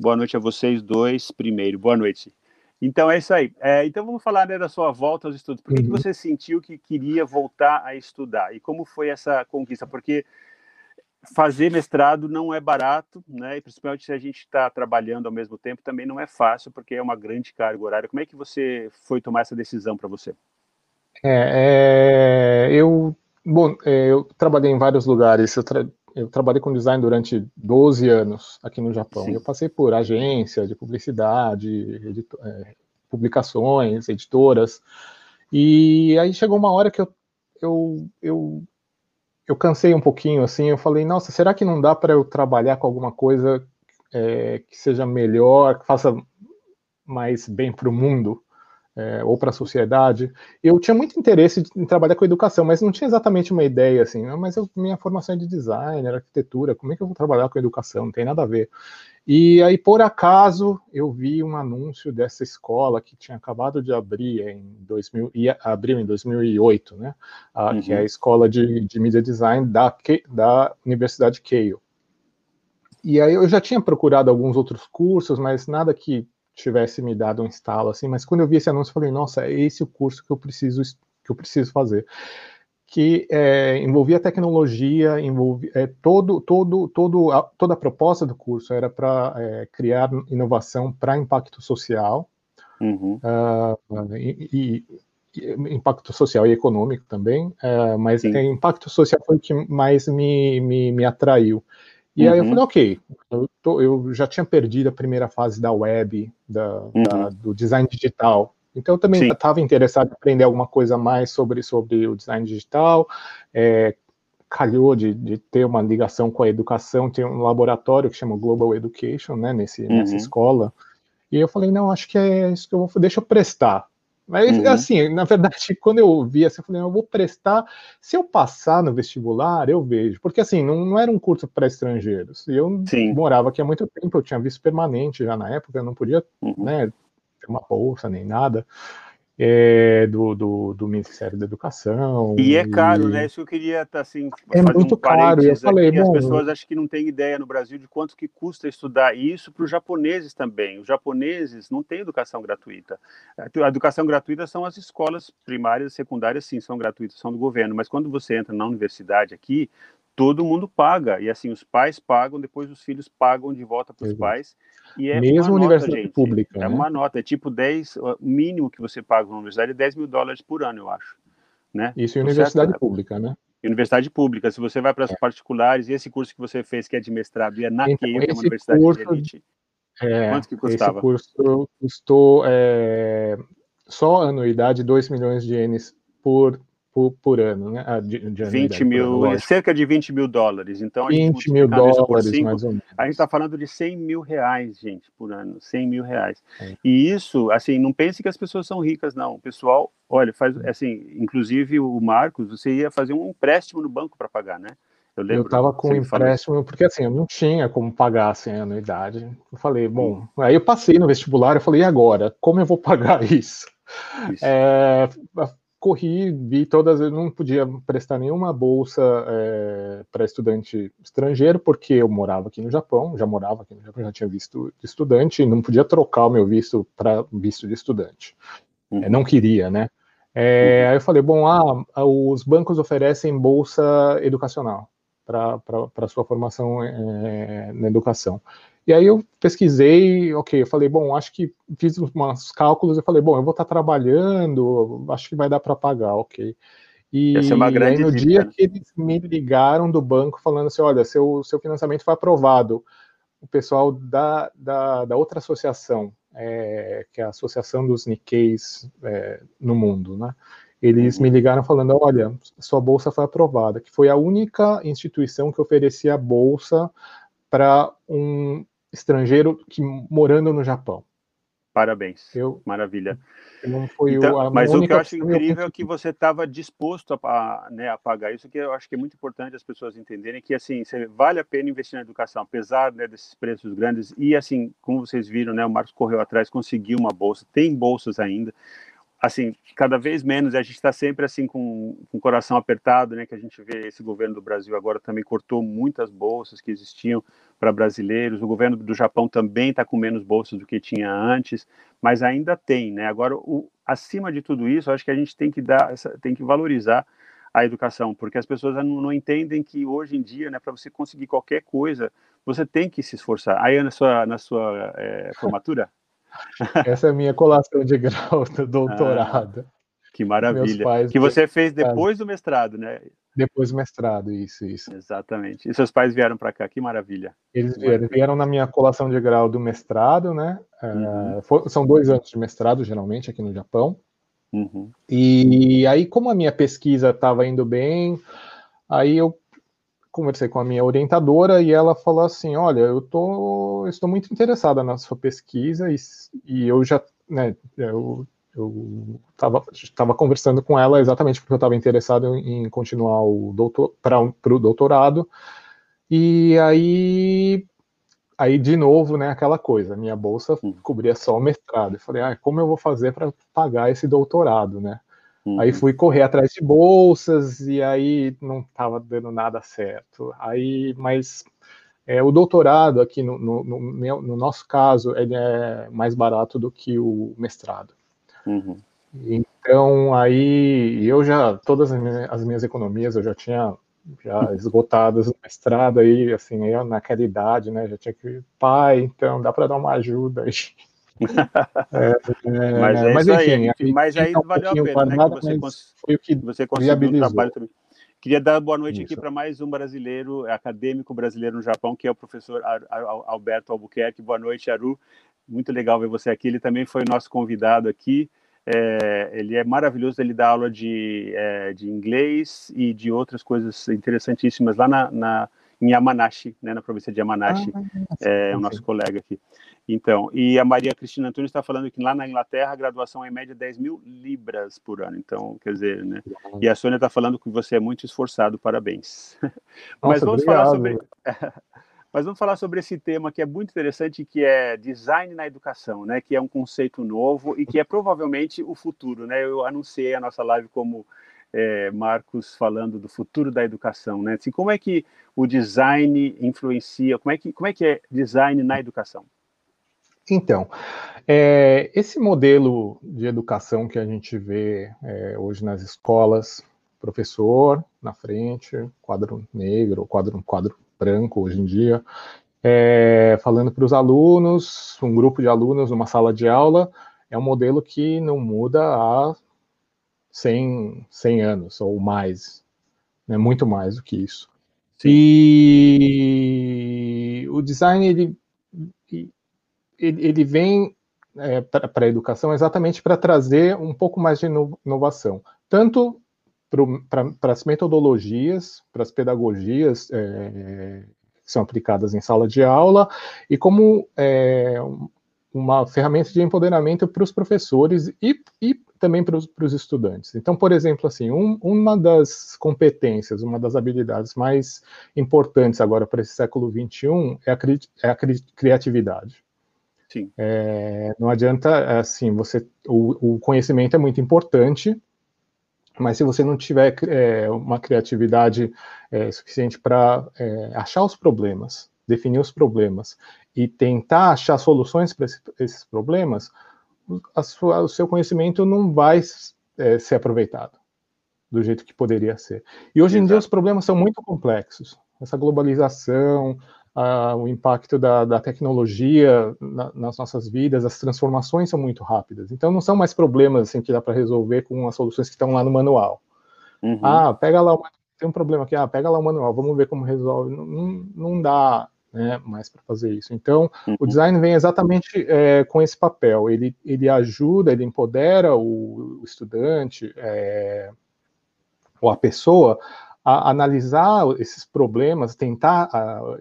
Boa noite a vocês dois. Primeiro, boa noite. Então é isso aí. É, então vamos falar né, da sua volta aos estudos. Por que, uhum. que você sentiu que queria voltar a estudar? E como foi essa conquista? Porque fazer mestrado não é barato, né? E principalmente se a gente está trabalhando ao mesmo tempo, também não é fácil, porque é uma grande carga horária. Como é que você foi tomar essa decisão para você? É, é, eu, bom, é, eu trabalhei em vários lugares. Eu, tra eu, trabalhei com design durante 12 anos aqui no Japão. Sim. Eu passei por agência de publicidade, é, publicações, editoras. E aí chegou uma hora que eu, eu, eu eu cansei um pouquinho, assim, eu falei, nossa, será que não dá para eu trabalhar com alguma coisa é, que seja melhor, que faça mais bem para o mundo? É, ou para a sociedade. Eu tinha muito interesse em trabalhar com educação, mas não tinha exatamente uma ideia assim. Não, mas eu, minha formação é de design, arquitetura, como é que eu vou trabalhar com educação? Não tem nada a ver. E aí, por acaso, eu vi um anúncio dessa escola que tinha acabado de abrir em 2000, e abriu em 2008, né? Uhum. Que é a escola de, de mídia design da, da Universidade Keio. E aí eu já tinha procurado alguns outros cursos, mas nada que tivesse me dado um instalo assim, mas quando eu vi esse anúncio, eu falei, nossa, é esse o curso que eu preciso que eu preciso fazer. Que é, envolvia tecnologia, envolvia é, todo, todo, todo a, toda a proposta do curso era para é, criar inovação para impacto social uhum. uh, e, e, impacto social e econômico também, uh, mas impacto social foi o que mais me, me, me atraiu. E uhum. aí eu uhum. falei, ok, eu, tô, eu, já tinha perdido a primeira fase da web, da, uhum. da, do design digital. Então eu também estava interessado em aprender alguma coisa mais sobre, sobre o design digital. É, calhou de, de, ter uma ligação com a educação, tem um laboratório que chama Global Education, né, nesse, uhum. nessa escola. E eu falei, não, acho que é isso que eu vou, deixa eu prestar. Mas, uhum. assim, na verdade, quando eu vi assim, eu falei, eu vou prestar, se eu passar no vestibular, eu vejo. Porque, assim, não, não era um curso para estrangeiros. Eu Sim. morava aqui há muito tempo, eu tinha visto permanente já na época, eu não podia, uhum. né, ter uma bolsa nem nada é, do, do, do, Ministério da Educação. E é caro, e... né? Isso que eu queria tá, assim, é muito um caro. Eu falei, bom, as pessoas acho que não têm ideia no Brasil de quanto que custa estudar e isso para os japoneses também. Os japoneses não têm educação gratuita. A educação gratuita são as escolas primárias e secundárias, sim, são gratuitas, são do governo. Mas quando você entra na universidade aqui, todo mundo paga. E assim, os pais pagam, depois os filhos pagam de volta para os pais. E é Mesmo uma universidade nota, gente, pública. É né? uma nota, é tipo 10, o mínimo que você paga na universidade é 10 mil dólares por ano, eu acho. Né? Isso em universidade certo? pública, né? Universidade pública, se você vai para as é. particulares, e esse curso que você fez, que é de mestrado, e é na então, que é uma universidade curso, de elite, é, quanto que custava? Esse curso custou é, só anuidade 2 milhões de ienes por por, por ano, né? Ah, de, de 20 mil, ano, cerca de 20 mil dólares. Então, 20 mil dólares, cinco, mais ou menos. A gente está falando de 100 mil reais, gente, por ano. 100 mil reais. É. E isso, assim, não pense que as pessoas são ricas, não. O pessoal, olha, faz, assim, inclusive o Marcos, você ia fazer um empréstimo no banco para pagar, né? Eu, lembro, eu tava com um empréstimo, porque assim, eu não tinha como pagar assim, a anuidade. Eu falei, bom, hum. aí eu passei no vestibular, eu falei, e agora? Como eu vou pagar isso? isso. É, corri, vi todas, eu não podia prestar nenhuma bolsa é, para estudante estrangeiro, porque eu morava aqui no Japão, já morava aqui no Japão, já tinha visto de estudante, e não podia trocar o meu visto para visto de estudante. Uhum. É, não queria, né? É, uhum. Aí eu falei, bom, ah, os bancos oferecem bolsa educacional para sua formação é, na educação. E aí eu pesquisei, ok, eu falei, bom, acho que fiz uns cálculos, eu falei, bom, eu vou estar trabalhando, acho que vai dar para pagar, ok. E, Essa é uma grande aí no dica. dia que eles me ligaram do banco falando assim, olha, seu, seu financiamento foi aprovado, o pessoal da, da, da outra associação, é, que é a Associação dos Nikkeis é, no mundo, né? Eles uhum. me ligaram falando, olha, sua bolsa foi aprovada, que foi a única instituição que oferecia bolsa para um estrangeiro que morando no Japão. Parabéns. Eu, Maravilha. Então, o, mas o que eu acho incrível é que você estava disposto a, né, a, pagar isso, que eu acho que é muito importante as pessoas entenderem que assim vale a pena investir na educação, apesar né, desses preços grandes. E assim, como vocês viram, né, o Marcos correu atrás, conseguiu uma bolsa, tem bolsas ainda assim, cada vez menos, a gente está sempre assim com, com o coração apertado, né, que a gente vê esse governo do Brasil agora também cortou muitas bolsas que existiam para brasileiros, o governo do Japão também está com menos bolsas do que tinha antes, mas ainda tem, né, agora, o, acima de tudo isso, acho que a gente tem que dar, tem que valorizar a educação, porque as pessoas não, não entendem que hoje em dia, né, para você conseguir qualquer coisa, você tem que se esforçar. Aí na sua, na sua é, formatura, essa é a minha colação de grau do doutorado. Ah, que maravilha. que você fez depois do mestrado, né? Depois do mestrado, isso, isso. Exatamente. E seus pais vieram para cá, que maravilha. Eles vieram, vieram, na minha colação de grau do mestrado, né? É, uhum. for, são dois anos de mestrado, geralmente, aqui no Japão. Uhum. E aí, como a minha pesquisa estava indo bem, aí eu conversei com a minha orientadora e ela falou assim: Olha, eu tô, estou muito interessada na sua pesquisa e, e eu já, né, eu estava conversando com ela exatamente porque eu estava interessado em continuar o doutor para o doutorado. E aí aí de novo né aquela coisa minha bolsa cobria só o mestrado. Eu falei ah como eu vou fazer para pagar esse doutorado né Uhum. Aí fui correr atrás de bolsas e aí não estava dando nada certo. Aí, mas é, o doutorado aqui no, no, no, no, nosso caso ele é mais barato do que o mestrado. Uhum. Então aí eu já todas as minhas, as minhas economias eu já tinha já esgotadas no mestrado aí assim eu naquela idade né já tinha que pai então dá para dar uma ajuda aí é, mas é mas, enfim, aí, mas aí um valeu a pena, né, que você, cons... foi o que você conseguiu um trabalho também. Queria dar boa noite Isso. aqui para mais um brasileiro, acadêmico brasileiro no Japão, que é o professor Alberto Albuquerque. Boa noite, Aru. Muito legal ver você aqui. Ele também foi nosso convidado aqui. É, ele é maravilhoso, ele dá aula de, é, de inglês e de outras coisas interessantíssimas lá na, na em Yamanashi, né, na província de Yamanashi, ah, é o nosso colega aqui. Então, e a Maria Cristina Antunes está falando que lá na Inglaterra a graduação é em média 10 mil libras por ano. Então, quer dizer, né? E a Sônia está falando que você é muito esforçado, parabéns. Nossa, Mas vamos obrigado. falar sobre. Mas vamos falar sobre esse tema que é muito interessante, que é design na educação, né? Que é um conceito novo e que é provavelmente o futuro, né? Eu anunciei a nossa live como é, Marcos falando do futuro da educação, né? Assim, como é que o design influencia? Como é que como é que é design na educação? Então, é, esse modelo de educação que a gente vê é, hoje nas escolas, professor na frente, quadro negro, quadro, quadro branco hoje em dia, é, falando para os alunos, um grupo de alunos numa sala de aula, é um modelo que não muda há 100, 100 anos ou mais, né, muito mais do que isso. Sim. E o design ele, ele, ele vem é, para a educação exatamente para trazer um pouco mais de inovação, tanto para as metodologias, para as pedagogias é, que são aplicadas em sala de aula, e como é, uma ferramenta de empoderamento para os professores e, e também para os estudantes. Então, por exemplo, assim, um, uma das competências, uma das habilidades mais importantes agora para esse século XXI é a, cri, é a cri, criatividade. Sim. É, não adianta, assim, você, o, o, conhecimento é muito importante, mas se você não tiver é, uma criatividade é, suficiente para é, achar os problemas, definir os problemas e tentar achar soluções para esse, esses problemas, sua, o seu conhecimento não vai é, ser aproveitado do jeito que poderia ser. E hoje Exato. em dia os problemas são muito complexos. Essa globalização, a, o impacto da, da tecnologia na, nas nossas vidas, as transformações são muito rápidas. Então não são mais problemas assim, que dá para resolver com as soluções que estão lá no manual. Uhum. Ah, pega lá, tem um problema aqui, ah, pega lá o manual, vamos ver como resolve. Não, não, não dá né, mais para fazer isso. Então, uhum. o design vem exatamente é, com esse papel. Ele, ele ajuda, ele empodera o, o estudante é, ou a pessoa a analisar esses problemas, tentar a,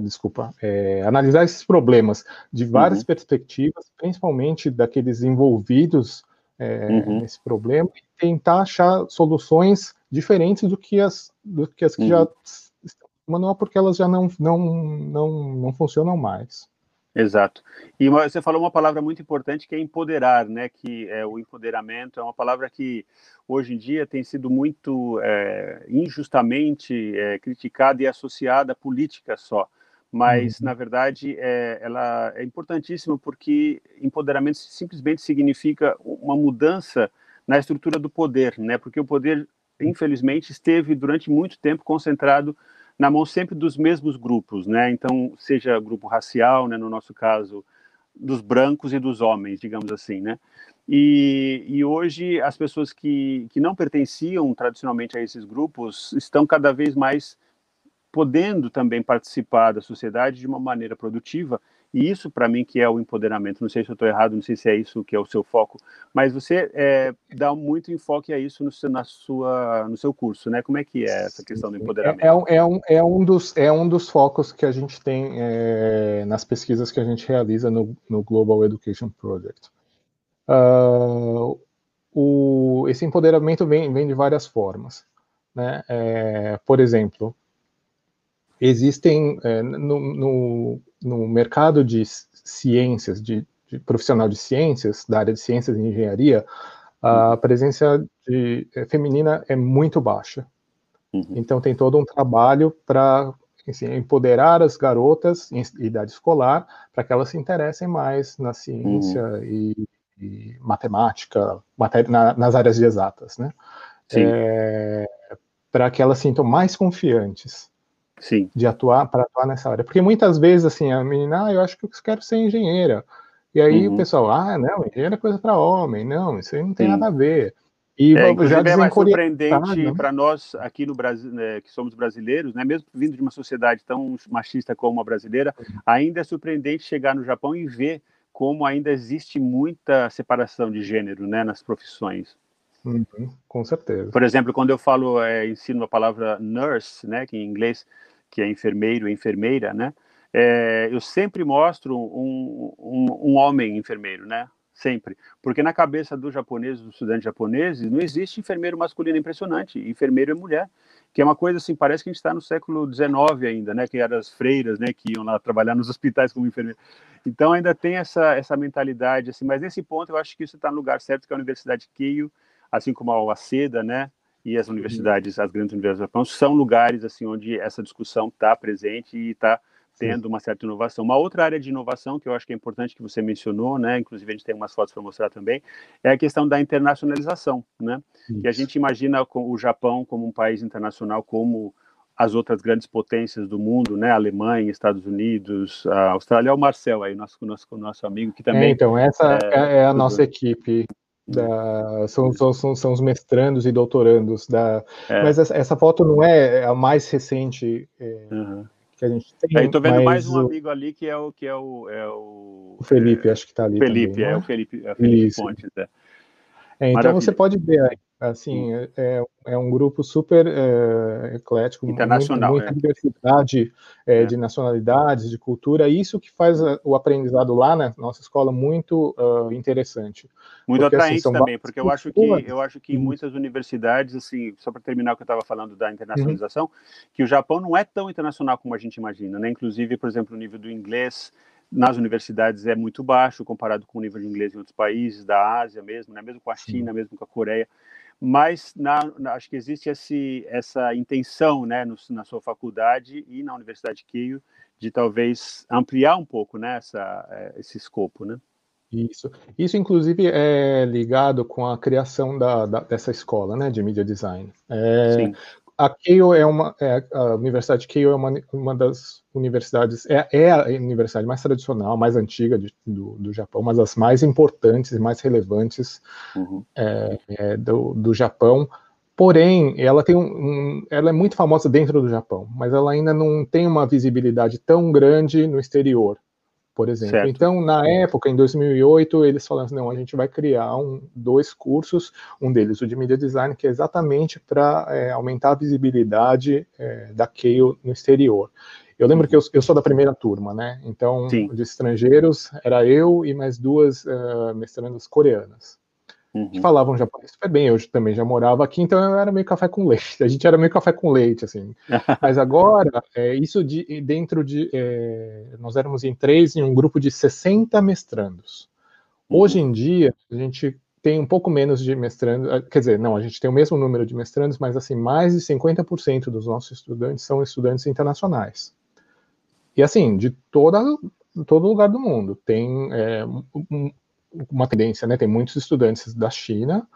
desculpa, é, analisar esses problemas de várias uhum. perspectivas, principalmente daqueles envolvidos é, uhum. nesse problema, e tentar achar soluções diferentes do que as, do que, as que já uhum manual porque elas já não, não, não, não funcionam mais. Exato. E você falou uma palavra muito importante que é empoderar, né? Que é o empoderamento é uma palavra que hoje em dia tem sido muito é, injustamente é, criticada e associada à política só. Mas uhum. na verdade é, ela é importantíssima porque empoderamento simplesmente significa uma mudança na estrutura do poder, né? Porque o poder infelizmente esteve durante muito tempo concentrado na mão sempre dos mesmos grupos, né? Então, seja grupo racial, né, no nosso caso, dos brancos e dos homens, digamos assim, né? E, e hoje as pessoas que, que não pertenciam tradicionalmente a esses grupos estão cada vez mais podendo também participar da sociedade de uma maneira produtiva e isso, para mim, que é o empoderamento. Não sei se eu estou errado, não sei se é isso que é o seu foco, mas você é, dá muito enfoque a isso no seu, na sua, no seu curso, né? Como é que é essa questão do empoderamento? É, é, é, um, é, um, dos, é um dos focos que a gente tem é, nas pesquisas que a gente realiza no, no Global Education Project. Uh, o, esse empoderamento vem, vem de várias formas. Né? É, por exemplo, existem é, no, no, no, mercado de ciências, de, de, profissional de ciências, da área de ciências e engenharia, a uhum. presença de, é, feminina é muito baixa. Uhum. Então tem todo um trabalho para assim, empoderar as garotas em idade escolar para que elas se interessem mais na ciência uhum. e, e, matemática, matéria, na, nas áreas exatas, né? É, para que elas sintam mais confiantes Sim. de atuar para atuar nessa área. Porque muitas vezes assim, a menina, ah, eu acho que eu quero ser engenheira. E aí uhum. o pessoal, ah, não, engenheiro é coisa para homem, não, isso aí não tem Sim. nada a ver. E é, já é mais surpreendente né? para nós aqui no Brasil, né, que somos brasileiros, né, mesmo vindo de uma sociedade tão machista como a brasileira, uhum. ainda é surpreendente chegar no Japão e ver como ainda existe muita separação de gênero, né, nas profissões. Uhum, com certeza. Por exemplo, quando eu falo, é, ensino a palavra nurse, né, que em inglês que é enfermeiro, enfermeira, né? É, eu sempre mostro um, um, um, homem enfermeiro, né? Sempre. Porque na cabeça do japonês, dos estudantes japoneses, não existe enfermeiro masculino. Impressionante. Enfermeiro é mulher. Que é uma coisa assim, parece que a gente está no século XIX ainda, né? Que eram as freiras, né? Que iam lá trabalhar nos hospitais como enfermeiro. Então ainda tem essa, essa mentalidade, assim. Mas nesse ponto eu acho que isso está no lugar certo, que é a Universidade Keio, assim como a Waseda, né? e as uhum. universidades, as grandes universidades do Japão, são lugares assim onde essa discussão está presente e está tendo uma certa inovação. Uma outra área de inovação que eu acho que é importante que você mencionou, né, inclusive a gente tem umas fotos para mostrar também, é a questão da internacionalização, né? Isso. Que a gente imagina o Japão como um país internacional, como as outras grandes potências do mundo, né, Alemanha, Estados Unidos, a Austrália, é o Marcel aí, nosso nosso nosso amigo que também. É, então essa é, é a nossa equipe da, são, são, são, são, os mestrandos e doutorandos da. É. Mas essa, essa, foto não é a mais recente é, uhum. que a gente tem. Estou vendo mais um o... amigo ali que é o que é o, é o... Felipe, acho que está ali. Felipe, também, é, o Felipe, é o Felipe Isso. Pontes. É. É, então Maravilha. você pode ver Assim, é, é, é um grupo super é, eclético, internacional, muita, muita diversidade é, é. de nacionalidades, de cultura. Isso que faz o aprendizado lá na nossa escola muito uh, interessante. Muito porque, assim, atraente assim, também, porque eu acho que eu acho que em muitas universidades, assim, só para terminar o que eu estava falando da internacionalização, uhum. que o Japão não é tão internacional como a gente imagina, né? Inclusive, por exemplo, o nível do inglês nas universidades é muito baixo comparado com o nível de inglês em outros países da Ásia mesmo, né? Mesmo com a China, Sim. mesmo com a Coreia mas na, na, acho que existe esse, essa intenção né, no, na sua faculdade e na Universidade de Keio de talvez ampliar um pouco né, essa, é, esse escopo, né? Isso. Isso, inclusive, é ligado com a criação da, da dessa escola né, de Media Design. É, Sim a Keio é uma, é, a Universidade de Keio é uma, uma das universidades, é, é, a universidade mais tradicional, mais antiga de, do, do Japão, uma das mais importantes e mais relevantes uhum. é, é, do, do Japão. Porém, ela tem um, um, ela é muito famosa dentro do Japão, mas ela ainda não tem uma visibilidade tão grande no exterior por exemplo. Certo. Então, na época, em 2008, eles falaram assim, não, a gente vai criar um, dois cursos, um deles o de Media Design, que é exatamente para é, aumentar a visibilidade é, da Keio no exterior. Eu lembro que eu, eu, sou da primeira turma, né? Então, Sim. de estrangeiros, era eu e mais duas uh, mestrandas coreanas uhum. que falavam japonês super bem. Eu também já morava aqui, então eu era meio café com leite. A gente era meio café com leite, assim. Mas agora, é, isso de, dentro de. É, nós éramos em três, em um grupo de 60 mestrandos. Uhum. Hoje em dia, a gente tem um pouco menos de mestrandos, ah, quer dizer, não, a gente tem o mesmo número de mestrandos, mas assim, mais de 50% dos nossos estudantes são estudantes internacionais. E assim, de toda, todo lugar do mundo. Tem é, um, uma tendência, né? Tem muitos estudantes da China,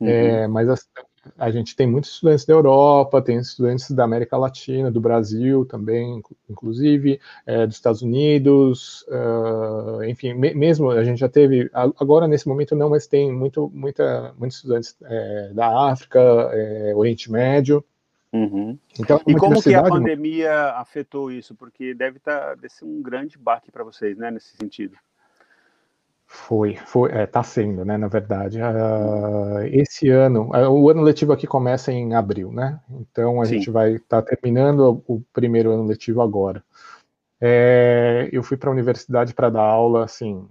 uhum. é, mas a, a, gente tem muitos estudantes da Europa, tem estudantes da América Latina, do Brasil também, inclusive, é, dos Estados Unidos, uh, enfim, me, mesmo a gente já teve, agora nesse momento não, mas tem muito, muita, muitos estudantes é, da África, é, Oriente Médio. Uhum. Então, e como que a pandemia afetou isso? Porque deve, tá, deve ser um grande baque para vocês, né, nesse sentido. Foi, foi, é, tá sendo, né, na verdade. Uh, esse ano, uh, o ano letivo aqui começa em abril, né? Então a Sim. gente vai estar tá terminando o primeiro ano letivo agora. É, eu fui para a universidade para dar aula, assim,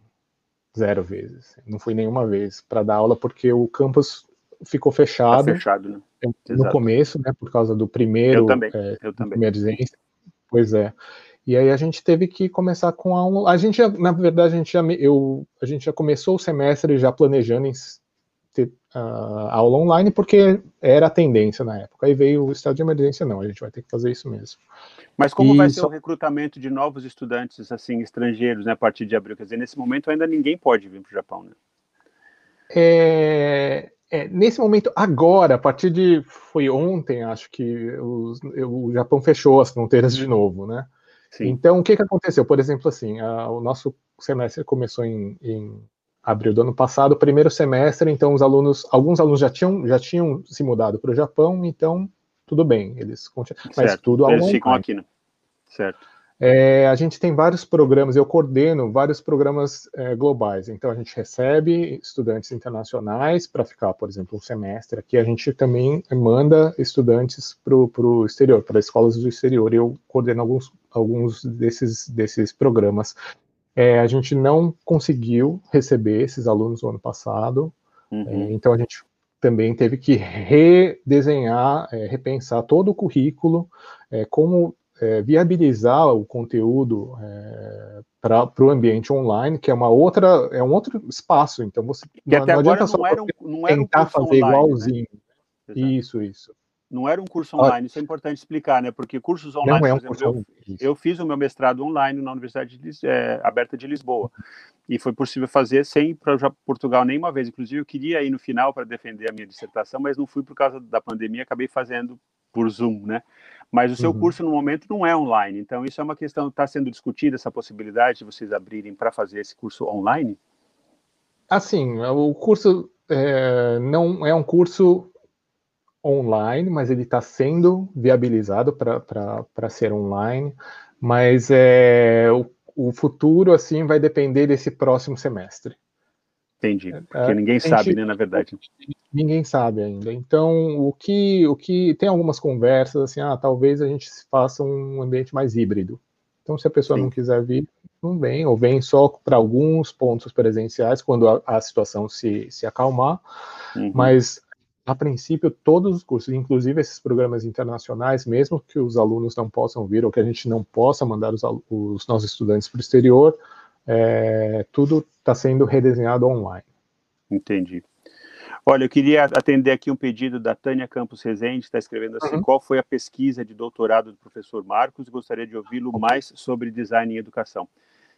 zero vezes. Não fui nenhuma vez para dar aula porque o campus ficou fechado. Tá fechado, né? No Exato. começo, né, por causa do primeiro. Eu também, é, eu também. Pois é. E aí a gente teve que começar com a a gente na verdade a gente já eu a gente já começou o semestre já planejando em ter uh, aula online porque era a tendência na época. Aí veio o estado de emergência não, a gente vai ter que fazer isso mesmo. Mas como e vai ser só... o recrutamento de novos estudantes assim estrangeiros, né, a partir de abril? Quer dizer, nesse momento ainda ninguém pode vir para o Japão, né? É, é, nesse momento, agora, a partir de. Foi ontem, acho que os, o Japão fechou as fronteiras de novo, né? Sim. Então, o que, que aconteceu? Por exemplo, assim, a, o nosso semestre começou em, em abril do ano passado, primeiro semestre, então os alunos, alguns alunos já tinham, já tinham se mudado para o Japão, então tudo bem, eles continuam, mas tudo Eles ficam aqui, né? Certo. É, a gente tem vários programas, eu coordeno vários programas é, globais. Então, a gente recebe estudantes internacionais para ficar, por exemplo, um semestre aqui. A gente também manda estudantes para o exterior, para escolas do exterior. Eu coordeno alguns, alguns desses, desses programas. É, a gente não conseguiu receber esses alunos no ano passado, uhum. É, então a gente também teve que redesenhar, é, repensar todo o currículo, é, como é, viabilizar o conteúdo é, para o ambiente online, que é uma outra, é um outro espaço. Então você que não, não adianta só não não tentar fazer online, né? igualzinho. Né? Isso, isso. Não era um curso online, isso é importante explicar, né? Porque cursos online, não é um exemplo, curso eu, eu, fiz o meu mestrado online na Universidade de, é, Aberta de Lisboa. E foi possível fazer sem para Portugal nenhuma vez. Inclusive, eu queria ir no final para defender a minha dissertação, mas não fui por causa da pandemia, acabei fazendo por Zoom, né? Mas o seu uhum. curso no momento não é online, então isso é uma questão, está sendo discutida essa possibilidade de vocês abrirem para fazer esse curso online? Assim, o curso é, não é um curso online, mas ele está sendo viabilizado para ser online, mas é, o, o futuro assim vai depender desse próximo semestre. Entendi, é, porque ninguém sabe, né, na verdade. Ninguém sabe ainda. Então, o que, o que tem algumas conversas assim, ah, talvez a gente faça um ambiente mais híbrido. Então, se a pessoa Sim. não quiser vir, não vem, ou vem só para alguns pontos presenciais, quando a, a situação se, se acalmar. Uhum. Mas, a princípio, todos os cursos, inclusive esses programas internacionais, mesmo que os alunos não possam vir, ou que a gente não possa mandar os, os nossos estudantes para o exterior, é, tudo está sendo redesenhado online. Entendi. Olha, eu queria atender aqui um pedido da Tânia Campos Rezende, está escrevendo assim: uhum. qual foi a pesquisa de doutorado do professor Marcos? Gostaria de ouvi-lo mais sobre design e educação.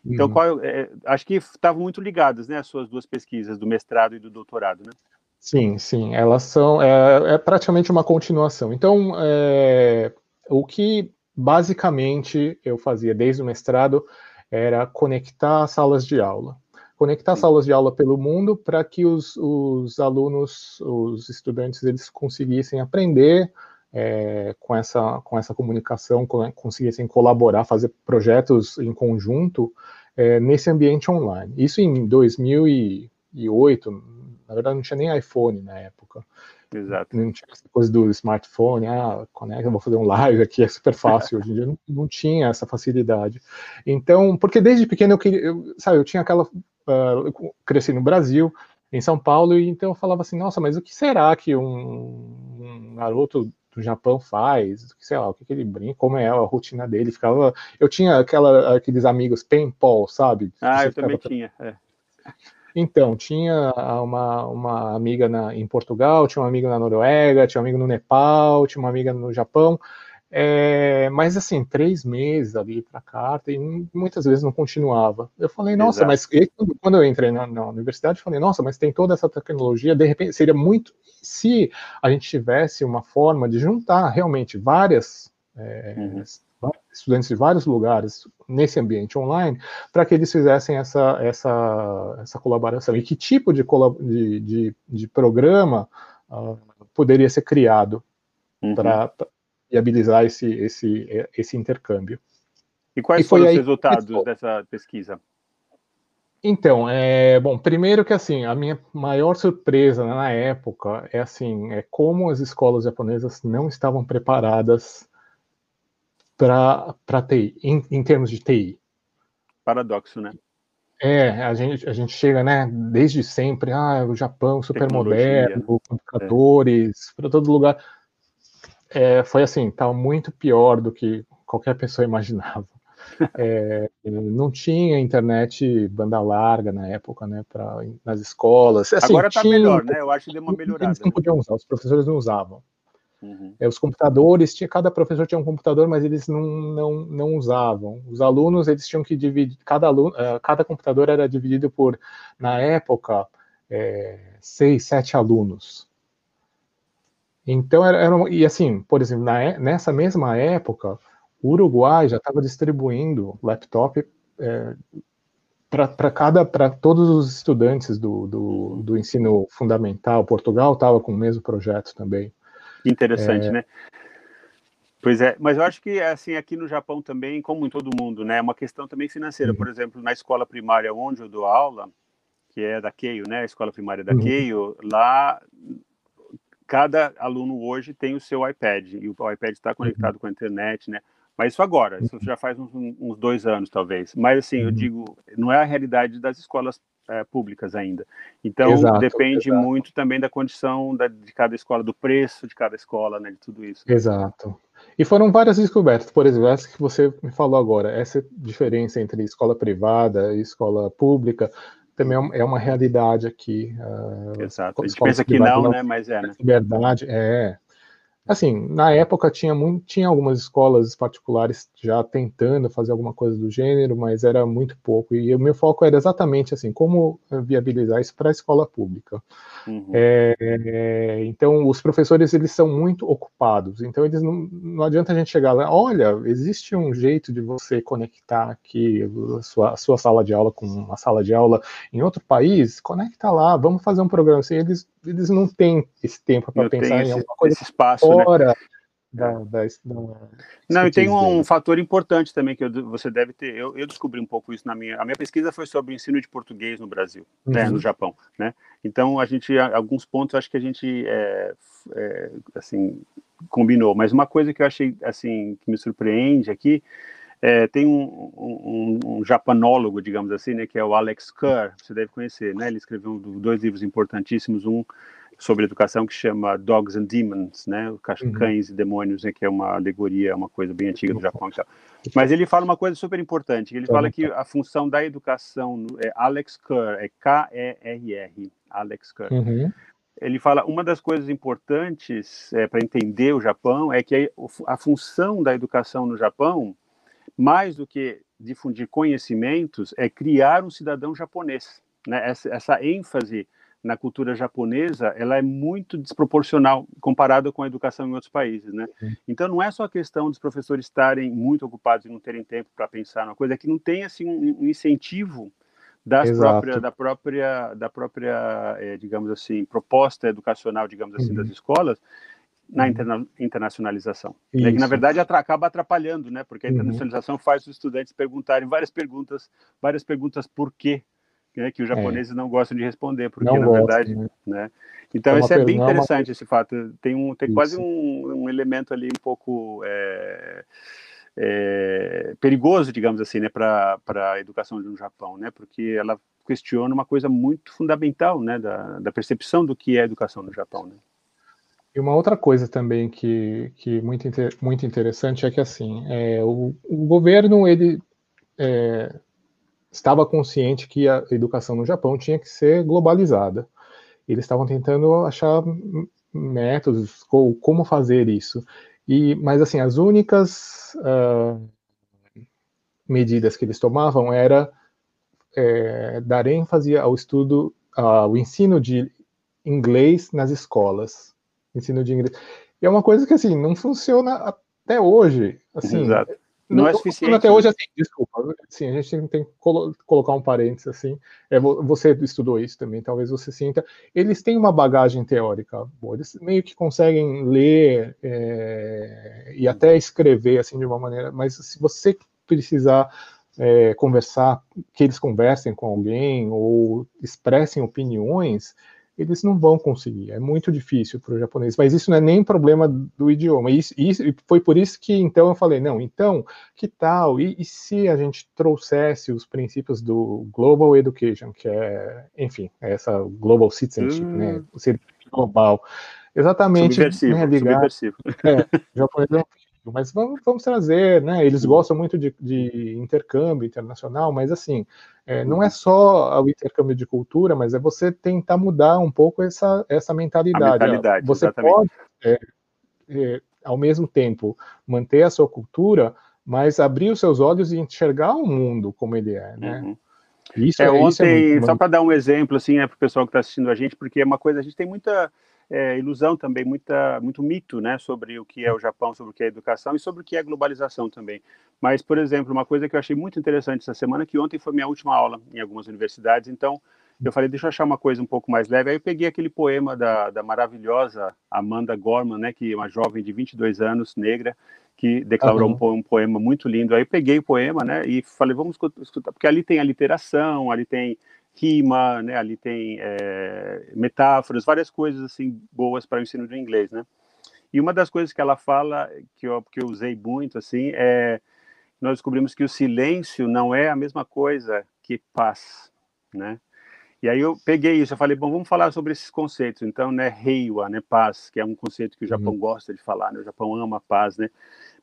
Então, uhum. qual, é, acho que estavam muito ligadas, né, as suas duas pesquisas, do mestrado e do doutorado, né? Sim, sim, elas são, é, é praticamente uma continuação. Então, é, o que basicamente eu fazia desde o mestrado era conectar salas de aula. Conectar Sim. salas de aula pelo mundo para que os, os, alunos, os estudantes, eles conseguissem aprender é, com, essa, com essa comunicação, conseguissem colaborar, fazer projetos em conjunto é, nesse ambiente online. Isso em 2008, na verdade não tinha nem iPhone na época. Exato. Não tinha essa coisa do smartphone, ah, conecta, vou fazer um live aqui, é super fácil. Hoje em dia não, não tinha essa facilidade. Então, porque desde pequeno eu queria, eu, sabe, eu tinha aquela. Uh, cresci no Brasil, em São Paulo, e então eu falava assim, nossa, mas o que será que um, um garoto do Japão faz, sei lá, o que, que ele brinca, como é a rotina dele, ficava, eu tinha aquela, aqueles amigos paintball, sabe? Ah, eu também tinha, é. Então, tinha uma, uma amiga na, em Portugal, tinha uma amiga na Noruega, tinha um amigo no Nepal, tinha uma amiga no Japão, é, mas assim, três meses ali para carta e muitas vezes não continuava. Eu falei, nossa, Exato. mas quando eu entrei na, na, universidade, eu falei, nossa, mas tem toda essa tecnologia, de repente seria muito. Se a gente tivesse uma forma de juntar realmente várias é, uhum estudantes de vários lugares nesse ambiente online para que eles fizessem essa, essa, essa colaboração. E que tipo de, de, de, de programa uh, poderia ser criado uhum. para viabilizar esse, esse, esse intercâmbio. E quais e foram os resultados que... dessa pesquisa? Então, é, bom, primeiro que assim, a minha maior surpresa né, na época é assim, é como as escolas japonesas não estavam preparadas para TI, em, em termos de TI. Paradoxo, né? É, a gente, a gente chega, né, desde sempre, ah, o Japão super moderno, computadores, é. para todo lugar. É, foi assim, estava tá muito pior do que qualquer pessoa imaginava. É, não tinha internet banda larga na época, né, pra, nas escolas. Assim, Agora está melhor, né? Eu acho que deu uma melhorada. Eles não podiam usar, os professores não usavam. Uhum. É, os computadores, tinha, cada professor tinha um computador, mas eles não, não, não usavam. Os alunos, eles tinham que dividir, cada, aluno, uh, cada computador era dividido por, na época, é, seis, sete alunos. Então, era, era, e assim, por exemplo, na, nessa mesma época, o Uruguai já estava distribuindo laptop é, para cada para todos os estudantes do, do, do, ensino fundamental. Portugal estava com o mesmo projeto também. Interessante, é... né? Pois é, mas eu acho que assim aqui no Japão também, como em todo mundo, né, é uma questão também financeira. Uhum. Por exemplo, na escola primária onde eu dou aula, que é da Keio, né, a escola primária da uhum. Keio, lá cada aluno hoje tem o seu iPad e o iPad está conectado uhum. com a internet, né? Mas isso agora, isso já faz uns, uns dois anos talvez. Mas assim, eu uhum. digo, não é a realidade das escolas é, públicas ainda. Então exato, depende exato. muito também da condição da, de cada escola, do preço de cada escola, né, de tudo isso. Exato. E foram várias descobertas, por exemplo, essa que você me falou agora, essa diferença entre escola privada e escola pública também é uma é realidade aqui. Uh, Exato. A gente pensa que não, não, né? Mas é, né? Verdade, é. Assim, na época tinha, muito, tinha algumas escolas particulares já tentando fazer alguma coisa do gênero, mas era muito pouco. E o meu foco era exatamente assim, como viabilizar isso para a escola pública. Uhum. É, então, os professores eles são muito ocupados. Então, eles não, não adianta a gente chegar lá. Olha, existe um jeito de você conectar aqui a sua, a sua sala de aula com uma sala de aula em outro país. Conecta lá. Vamos fazer um programa. Assim, eles eles não têm esse tempo para pensar esse, em alguma coisa esse espaço? Fora. Né? da, da, da Não, e tem um, um, fator importante também que eu, você deve ter. Eu, eu, descobri um pouco isso na minha. A minha pesquisa foi sobre o ensino de português no Brasil, né, uhum. né, no Japão, né? Então a gente, alguns pontos, acho que a gente, é, é, assim, combinou. Mas uma coisa que eu achei, assim, que me surpreende aqui é, tem um, um, um, japanólogo, digamos assim, né, que é o Alex Kerr, você deve conhecer, né? Ele escreveu dois livros importantíssimos, um sobre educação que chama Dogs and Demons, né, uhum. cães e demônios, né, que é uma alegoria, uma coisa bem antiga do Japão tal. Mas ele fala uma coisa super importante, ele fala que a função da educação é Alex Kerr, é K-E-R-R, Alex Kerr. Uhum. Ele fala uma das coisas importantes é, para entender o Japão é que a, a função da educação no Japão mais do que difundir conhecimentos, é criar um cidadão japonês. Né? Essa, essa ênfase na cultura japonesa, ela é muito desproporcional comparada com a educação em outros países, né? Então não é só a questão dos professores estarem muito ocupados e não terem tempo para pensar numa coisa, é que não tem assim um, incentivo das própria, da própria da própria é, digamos assim proposta educacional digamos assim uhum. das escolas na uhum. interna internacionalização. É que, na verdade, atra acaba atrapalhando, né? Porque a uhum. internacionalização uhum. faz os estudantes perguntarem várias perguntas, várias perguntas por quê, né? que os é. japoneses é. não gostam de responder, porque, não na gostam, verdade, né? né? Então, é esse é bem interessante, uma... esse fato. Tem, um, tem quase um, um, elemento ali um pouco... É, é, perigoso, digamos assim, né, para a educação no Japão, né, porque ela questiona uma coisa muito fundamental, né, da, da percepção do que é educação no Japão, né. E uma outra coisa também que, que muito, muito interessante é que assim, é, o, o governo ele é, estava consciente que a educação no Japão tinha que ser globalizada. Eles estavam tentando achar métodos ou como fazer isso. E, mas assim, as únicas uh, medidas que eles tomavam era é, dar ênfase ao estudo, ao ensino de inglês nas escolas ensino de inglês. E é uma coisa que, assim, não funciona até hoje. Assim, Exato. Não, não é suficiente. Até hoje, assim, desculpa, assim, a gente tem que colo colocar um parênteses, assim, é, você estudou isso também, talvez você sinta, eles têm uma bagagem teórica boa, eles meio que conseguem ler é, e até escrever, assim, de uma maneira, mas se você precisar é, conversar, que eles conversem com alguém ou expressem opiniões, eles não vão conseguir. É muito difícil para o japonês. Mas isso não é nem problema do idioma. E, isso, foi por isso que então eu falei, não, então, que tal? E, e, se a gente trouxesse os princípios do Global Education, que é, enfim, é essa Global Citizenship, né, hum. né? O ser global. Exatamente. Subversivo, né, ligar, subversivo. É, o japonês é mas vamos, vamos trazer, né? Eles gostam muito de, de intercâmbio internacional, mas assim, é, não é só o intercâmbio de cultura, mas é você tentar mudar um pouco essa, essa mentalidade. mentalidade você exatamente. pode, é, é, ao mesmo tempo, manter a sua cultura, mas abrir os seus olhos e enxergar o mundo como ele é, né? Uhum. Isso, é, é, é ontem, muito... só para dar um exemplo, assim, é para o pessoal que está assistindo a gente, porque é uma coisa, a gente tem muita é, ilusão também, muita, muito mito né, sobre o que é o Japão, sobre o que é a educação e sobre o que é a globalização também. Mas, por exemplo, uma coisa que eu achei muito interessante essa semana, que ontem foi minha última aula em algumas universidades, então eu falei, deixa eu achar uma coisa um pouco mais leve. Aí eu peguei aquele poema da, da maravilhosa Amanda Gorman, né, que é uma jovem de 22 anos, negra, que declarou uhum. um, um, poema muito lindo. Aí eu peguei o poema, né, e falei, vamos escutar, porque ali tem a literação, ali tem rima, né? Ali tem é, metáforas, várias coisas assim boas para o ensino de inglês, né? E uma das coisas que ela fala que eu, que eu usei muito assim é nós descobrimos que o silêncio não é a mesma coisa que paz, né? E aí eu peguei isso, eu falei, bom, vamos falar sobre esses conceitos. Então, né, reiwa, né, paz, que é um conceito que o Japão uhum. gosta de falar, né? O Japão ama a paz, né?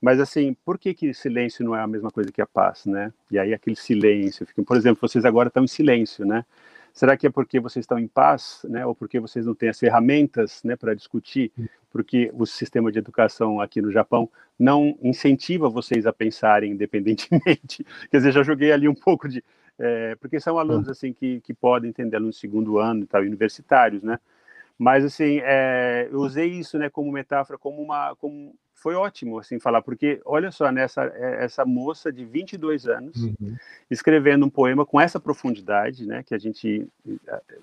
Mas assim, por que que silêncio não é a mesma coisa que a paz, né? E aí aquele silêncio, por exemplo, vocês agora estão em silêncio, né? Será que é porque vocês estão em paz, né? Ou porque vocês não têm as ferramentas, né, para discutir? Porque o sistema de educação aqui no Japão não incentiva vocês a pensarem independentemente. Quer dizer, já joguei ali um pouco de, é, porque são alunos hum. assim que, que podem entender alunos de segundo ano e tal, universitários, né? Mas assim, é, eu usei isso, né, como metáfora, como uma, como foi ótimo assim falar, porque olha só nessa é, essa moça de 22 anos uhum. escrevendo um poema com essa profundidade, né, que a gente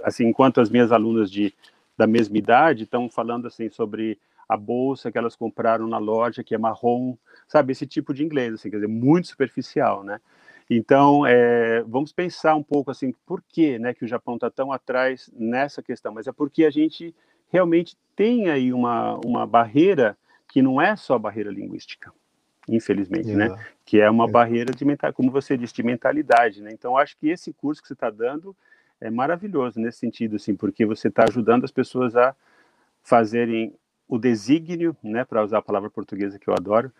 assim, enquanto as minhas alunas de da mesma idade estão falando assim sobre a bolsa que elas compraram na loja que é marrom, sabe esse tipo de inglês, assim, quer dizer, muito superficial, né? Então, é, vamos pensar um pouco assim, por que, né, que o Japão está tão atrás nessa questão? Mas é porque a gente realmente tem aí uma, uma barreira que não é só barreira linguística, infelizmente, né? Que é uma é. barreira de mental, como você disse, de mentalidade, né? Então, acho que esse curso que você está dando é maravilhoso nesse sentido, assim, porque você está ajudando as pessoas a fazerem o desígnio, né, para usar a palavra portuguesa que eu adoro,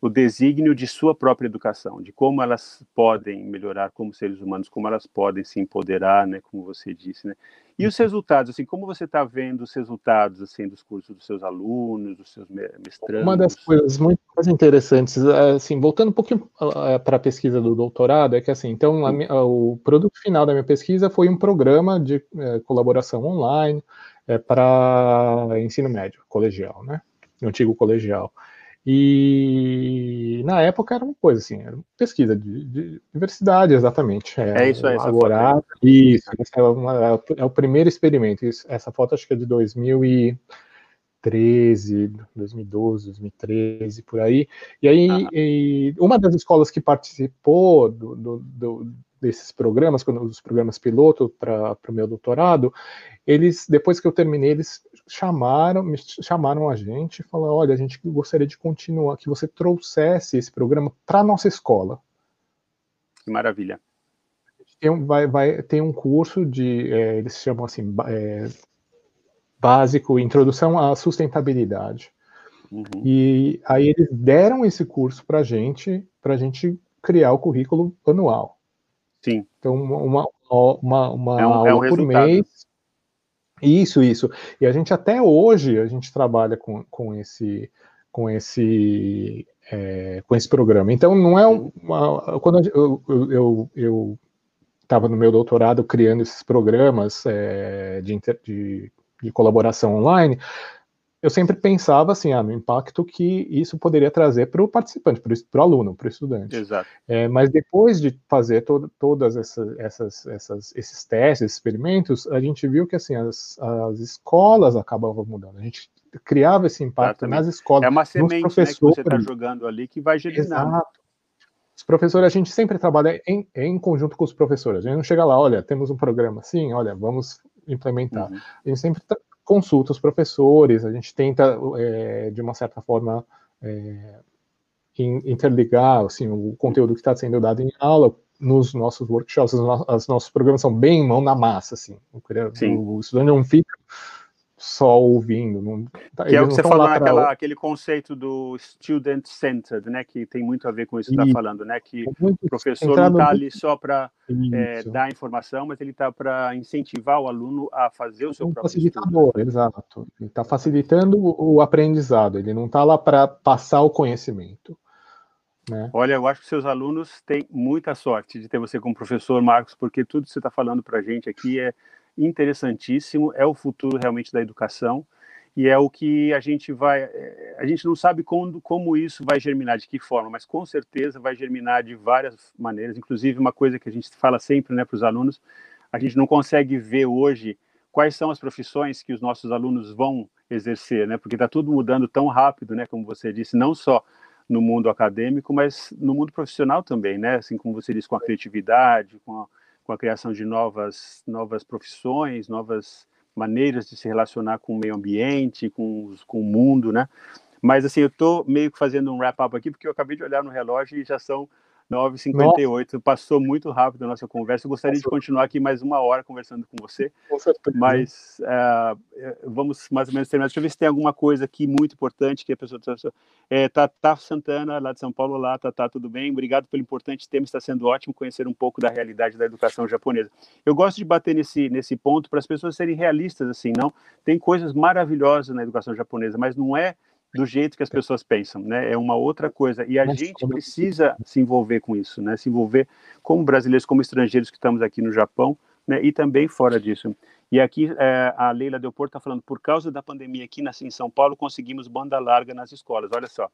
o desígnio de sua própria educação, de como elas podem melhorar como seres humanos, como elas podem se empoderar, né, como você disse, né? E os resultados, assim, como você está vendo os resultados, assim, dos cursos dos seus alunos, dos seus mestrandos? Uma das coisas muito mais interessantes, assim, voltando um pouquinho ah, para a pesquisa do doutorado, é que, assim, então, minha, o produto final da minha pesquisa foi um programa de é, colaboração online é, para ensino médio, colegial, né? Antigo colegial. E na época era uma coisa assim, era uma pesquisa de, de diversidade, exatamente. É, é isso aí, agora, isso, é, uma, é, o primeiro experimento. Isso, essa foto acho que é de 2013, 2012, 2013, por aí. E aí, ah. e uma das escolas que participou do, do, do desses programas, quando os programas piloto para o meu doutorado, eles, depois que eu terminei, eles chamaram, me chamaram a gente e falaram, olha, a gente gostaria de continuar, que você trouxesse esse programa para nossa escola. Que maravilha. Tem um, vai, vai, tem um curso de, é, eles chamam assim, é, básico, introdução à sustentabilidade. Uhum. E aí eles deram esse curso para gente, para a gente criar o currículo anual. Sim. Então, uma, uma, uma é um, aula é um por mês. Isso, isso. E a gente até hoje a gente trabalha com, com esse com esse é, com esse programa. Então não é uma, quando eu eu, eu estava no meu doutorado criando esses programas é, de, de, de colaboração online, eu sempre pensava assim, ah, no impacto que isso poderia trazer para o participante, para o aluno, para o estudante. Exato. É, mas depois de fazer todo, todas essas, essas, essas, esses testes, experimentos, a gente viu que assim as, as escolas acabavam mudando. A gente criava esse impacto Exatamente. nas escolas. É uma semente né, que você está jogando ali que vai germinar. Exato. Os professores, a gente sempre trabalha em, em conjunto com os professores. A gente não chega lá, olha, temos um programa assim, olha, vamos implementar. Uhum. A gente sempre consulta os professores, a gente tenta, é, de uma certa forma, é, interligar assim, o conteúdo que está sendo dado em aula nos nossos workshops, os nossos programas são bem mão na massa, assim. O, o estudante não fica só ouvindo. Não, tá, que é o que você falou naquela, aquele conceito do student-centered, né? Que tem muito a ver com isso que você está falando, né? Que é o professor não está ali só para é, dar informação, mas ele está para incentivar o aluno a fazer o seu um próprio facilitador, estudo. exato. Ele está facilitando o aprendizado, ele não está lá para passar o conhecimento. Né? Olha, eu acho que seus alunos têm muita sorte de ter você como professor, Marcos, porque tudo que você está falando para a gente aqui é interessantíssimo, é o futuro realmente da educação e é o que a gente vai. Eh, a gente não sabe quando, como isso vai germinar, de que forma, mas com certeza vai germinar de várias maneiras. Inclusive, uma coisa que a gente fala sempre né, para os alunos: a gente não consegue ver hoje quais são as profissões que os nossos alunos vão exercer, né? Porque está tudo mudando tão rápido, né? Como você disse, não só no mundo acadêmico, mas no mundo profissional também, né? Assim como você disse, com a criatividade, com a, com a criação de novas, novas profissões, novas maneiras de se relacionar com o meio ambiente, com, com o mundo, né? Mas, assim, eu estou meio que fazendo um wrap-up aqui, porque eu acabei de olhar no relógio e já são 9h58. Passou muito rápido a nossa conversa. Eu gostaria Passou. de continuar aqui mais uma hora conversando com você. Com mas uh, vamos mais ou menos terminar. Deixa eu ver se tem alguma coisa aqui muito importante que a pessoa. É, Tatá Santana, lá de São Paulo. Olá, Tatá, tudo bem? Obrigado pelo importante tema. Está sendo ótimo conhecer um pouco da realidade da educação japonesa. Eu gosto de bater nesse, nesse ponto para as pessoas serem realistas, assim, não? Tem coisas maravilhosas na educação japonesa, mas não é do jeito que as pessoas pensam, né? É uma outra coisa. E a gente precisa se envolver com isso, né? Se envolver como brasileiros, como estrangeiros que estamos aqui no Japão, né? E também fora disso. E aqui é, a Leila Del Porto está falando, por causa da pandemia aqui na, em São Paulo, conseguimos banda larga nas escolas. Olha só,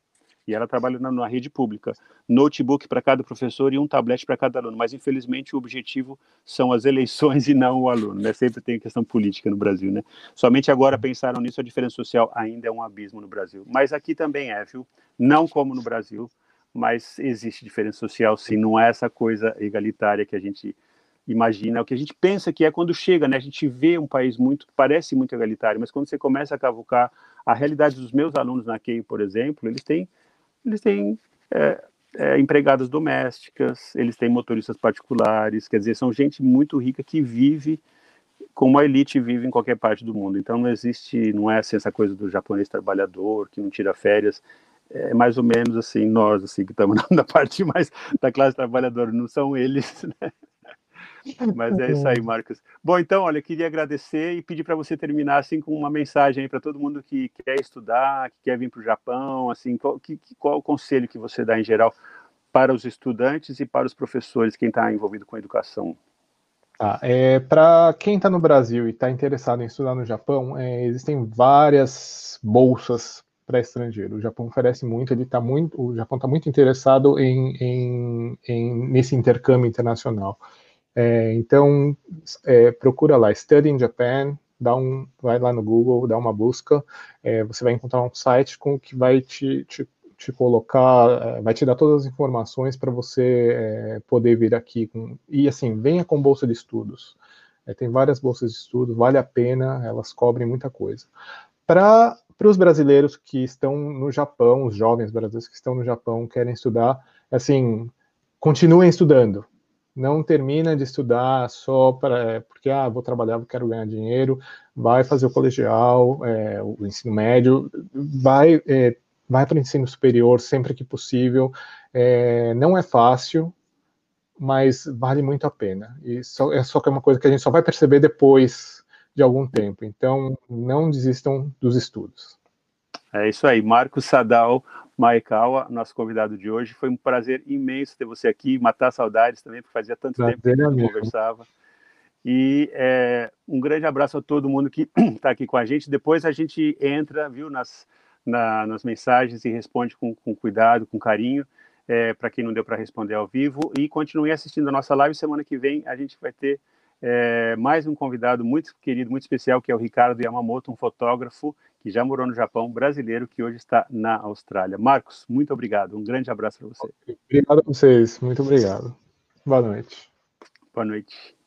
e ela trabalha na, na rede pública. Notebook para cada professor e um tablet para cada aluno. Mas, infelizmente, o objetivo são as eleições e não o aluno. Né? Sempre tem questão política no Brasil. Né? Somente agora pensaram nisso, a diferença social ainda é um abismo no Brasil. Mas aqui também é, viu? Não como no Brasil, mas existe diferença social, sim. Não é essa coisa egalitária que a gente imagina, o que a gente pensa que é quando chega, né? A gente vê um país muito, parece muito egalitário, mas quando você começa a cavucar a realidade dos meus alunos na KEI, por exemplo, eles têm eles têm é, é, empregadas domésticas, eles têm motoristas particulares, quer dizer, são gente muito rica que vive como a elite vive em qualquer parte do mundo. Então não existe, não é assim, essa coisa do japonês trabalhador que não tira férias. É mais ou menos assim, nós assim que estamos na parte mais da classe trabalhadora, não são eles, né? Mas é isso aí, Marcos. Bom, então, olha, eu queria agradecer e pedir para você terminar assim com uma mensagem para todo mundo que quer estudar, que quer vir para o Japão, assim, qual, que, qual o conselho que você dá em geral para os estudantes e para os professores, quem está envolvido com a educação? Tá, é, para quem está no Brasil e está interessado em estudar no Japão, é, existem várias bolsas para estrangeiro. O Japão oferece muito, ele tá muito, o Japão está muito interessado em, em, em, nesse intercâmbio internacional. É, então, é, procura lá, Study in Japan, dá um, vai lá no Google, dá uma busca, é, você vai encontrar um site com que vai te, te, te colocar, é, vai te dar todas as informações para você é, poder vir aqui. Com, e assim, venha com bolsa de estudos. É, tem várias bolsas de estudos, vale a pena, elas cobrem muita coisa. Para os brasileiros que estão no Japão, os jovens brasileiros que estão no Japão, querem estudar, assim, continuem estudando, não termina de estudar só para porque ah vou trabalhar quero ganhar dinheiro vai fazer o colegial é, o ensino médio vai é, vai para o ensino superior sempre que possível. É, não é fácil mas vale muito a pena. E só é só que é uma coisa que a gente só vai perceber depois de algum tempo. Então não desistam dos estudos é isso aí Marcos Sadal Maekawa, nosso convidado de hoje. Foi um prazer imenso ter você aqui, matar saudades também, porque fazia tanto prazer tempo que a gente conversava. E é, um grande abraço a todo mundo que está aqui com a gente. Depois a gente entra, viu, nas, na, nas mensagens e responde com, com cuidado, com carinho, é, para quem não deu para responder ao vivo. E continue assistindo a nossa live. Semana que vem a gente vai ter é, mais um convidado muito querido, muito especial, que é o Ricardo Yamamoto, um fotógrafo que já morou no Japão, brasileiro, que hoje está na Austrália. Marcos, muito obrigado. Um grande abraço para você. Obrigado a vocês. Muito obrigado. Boa noite. Boa noite.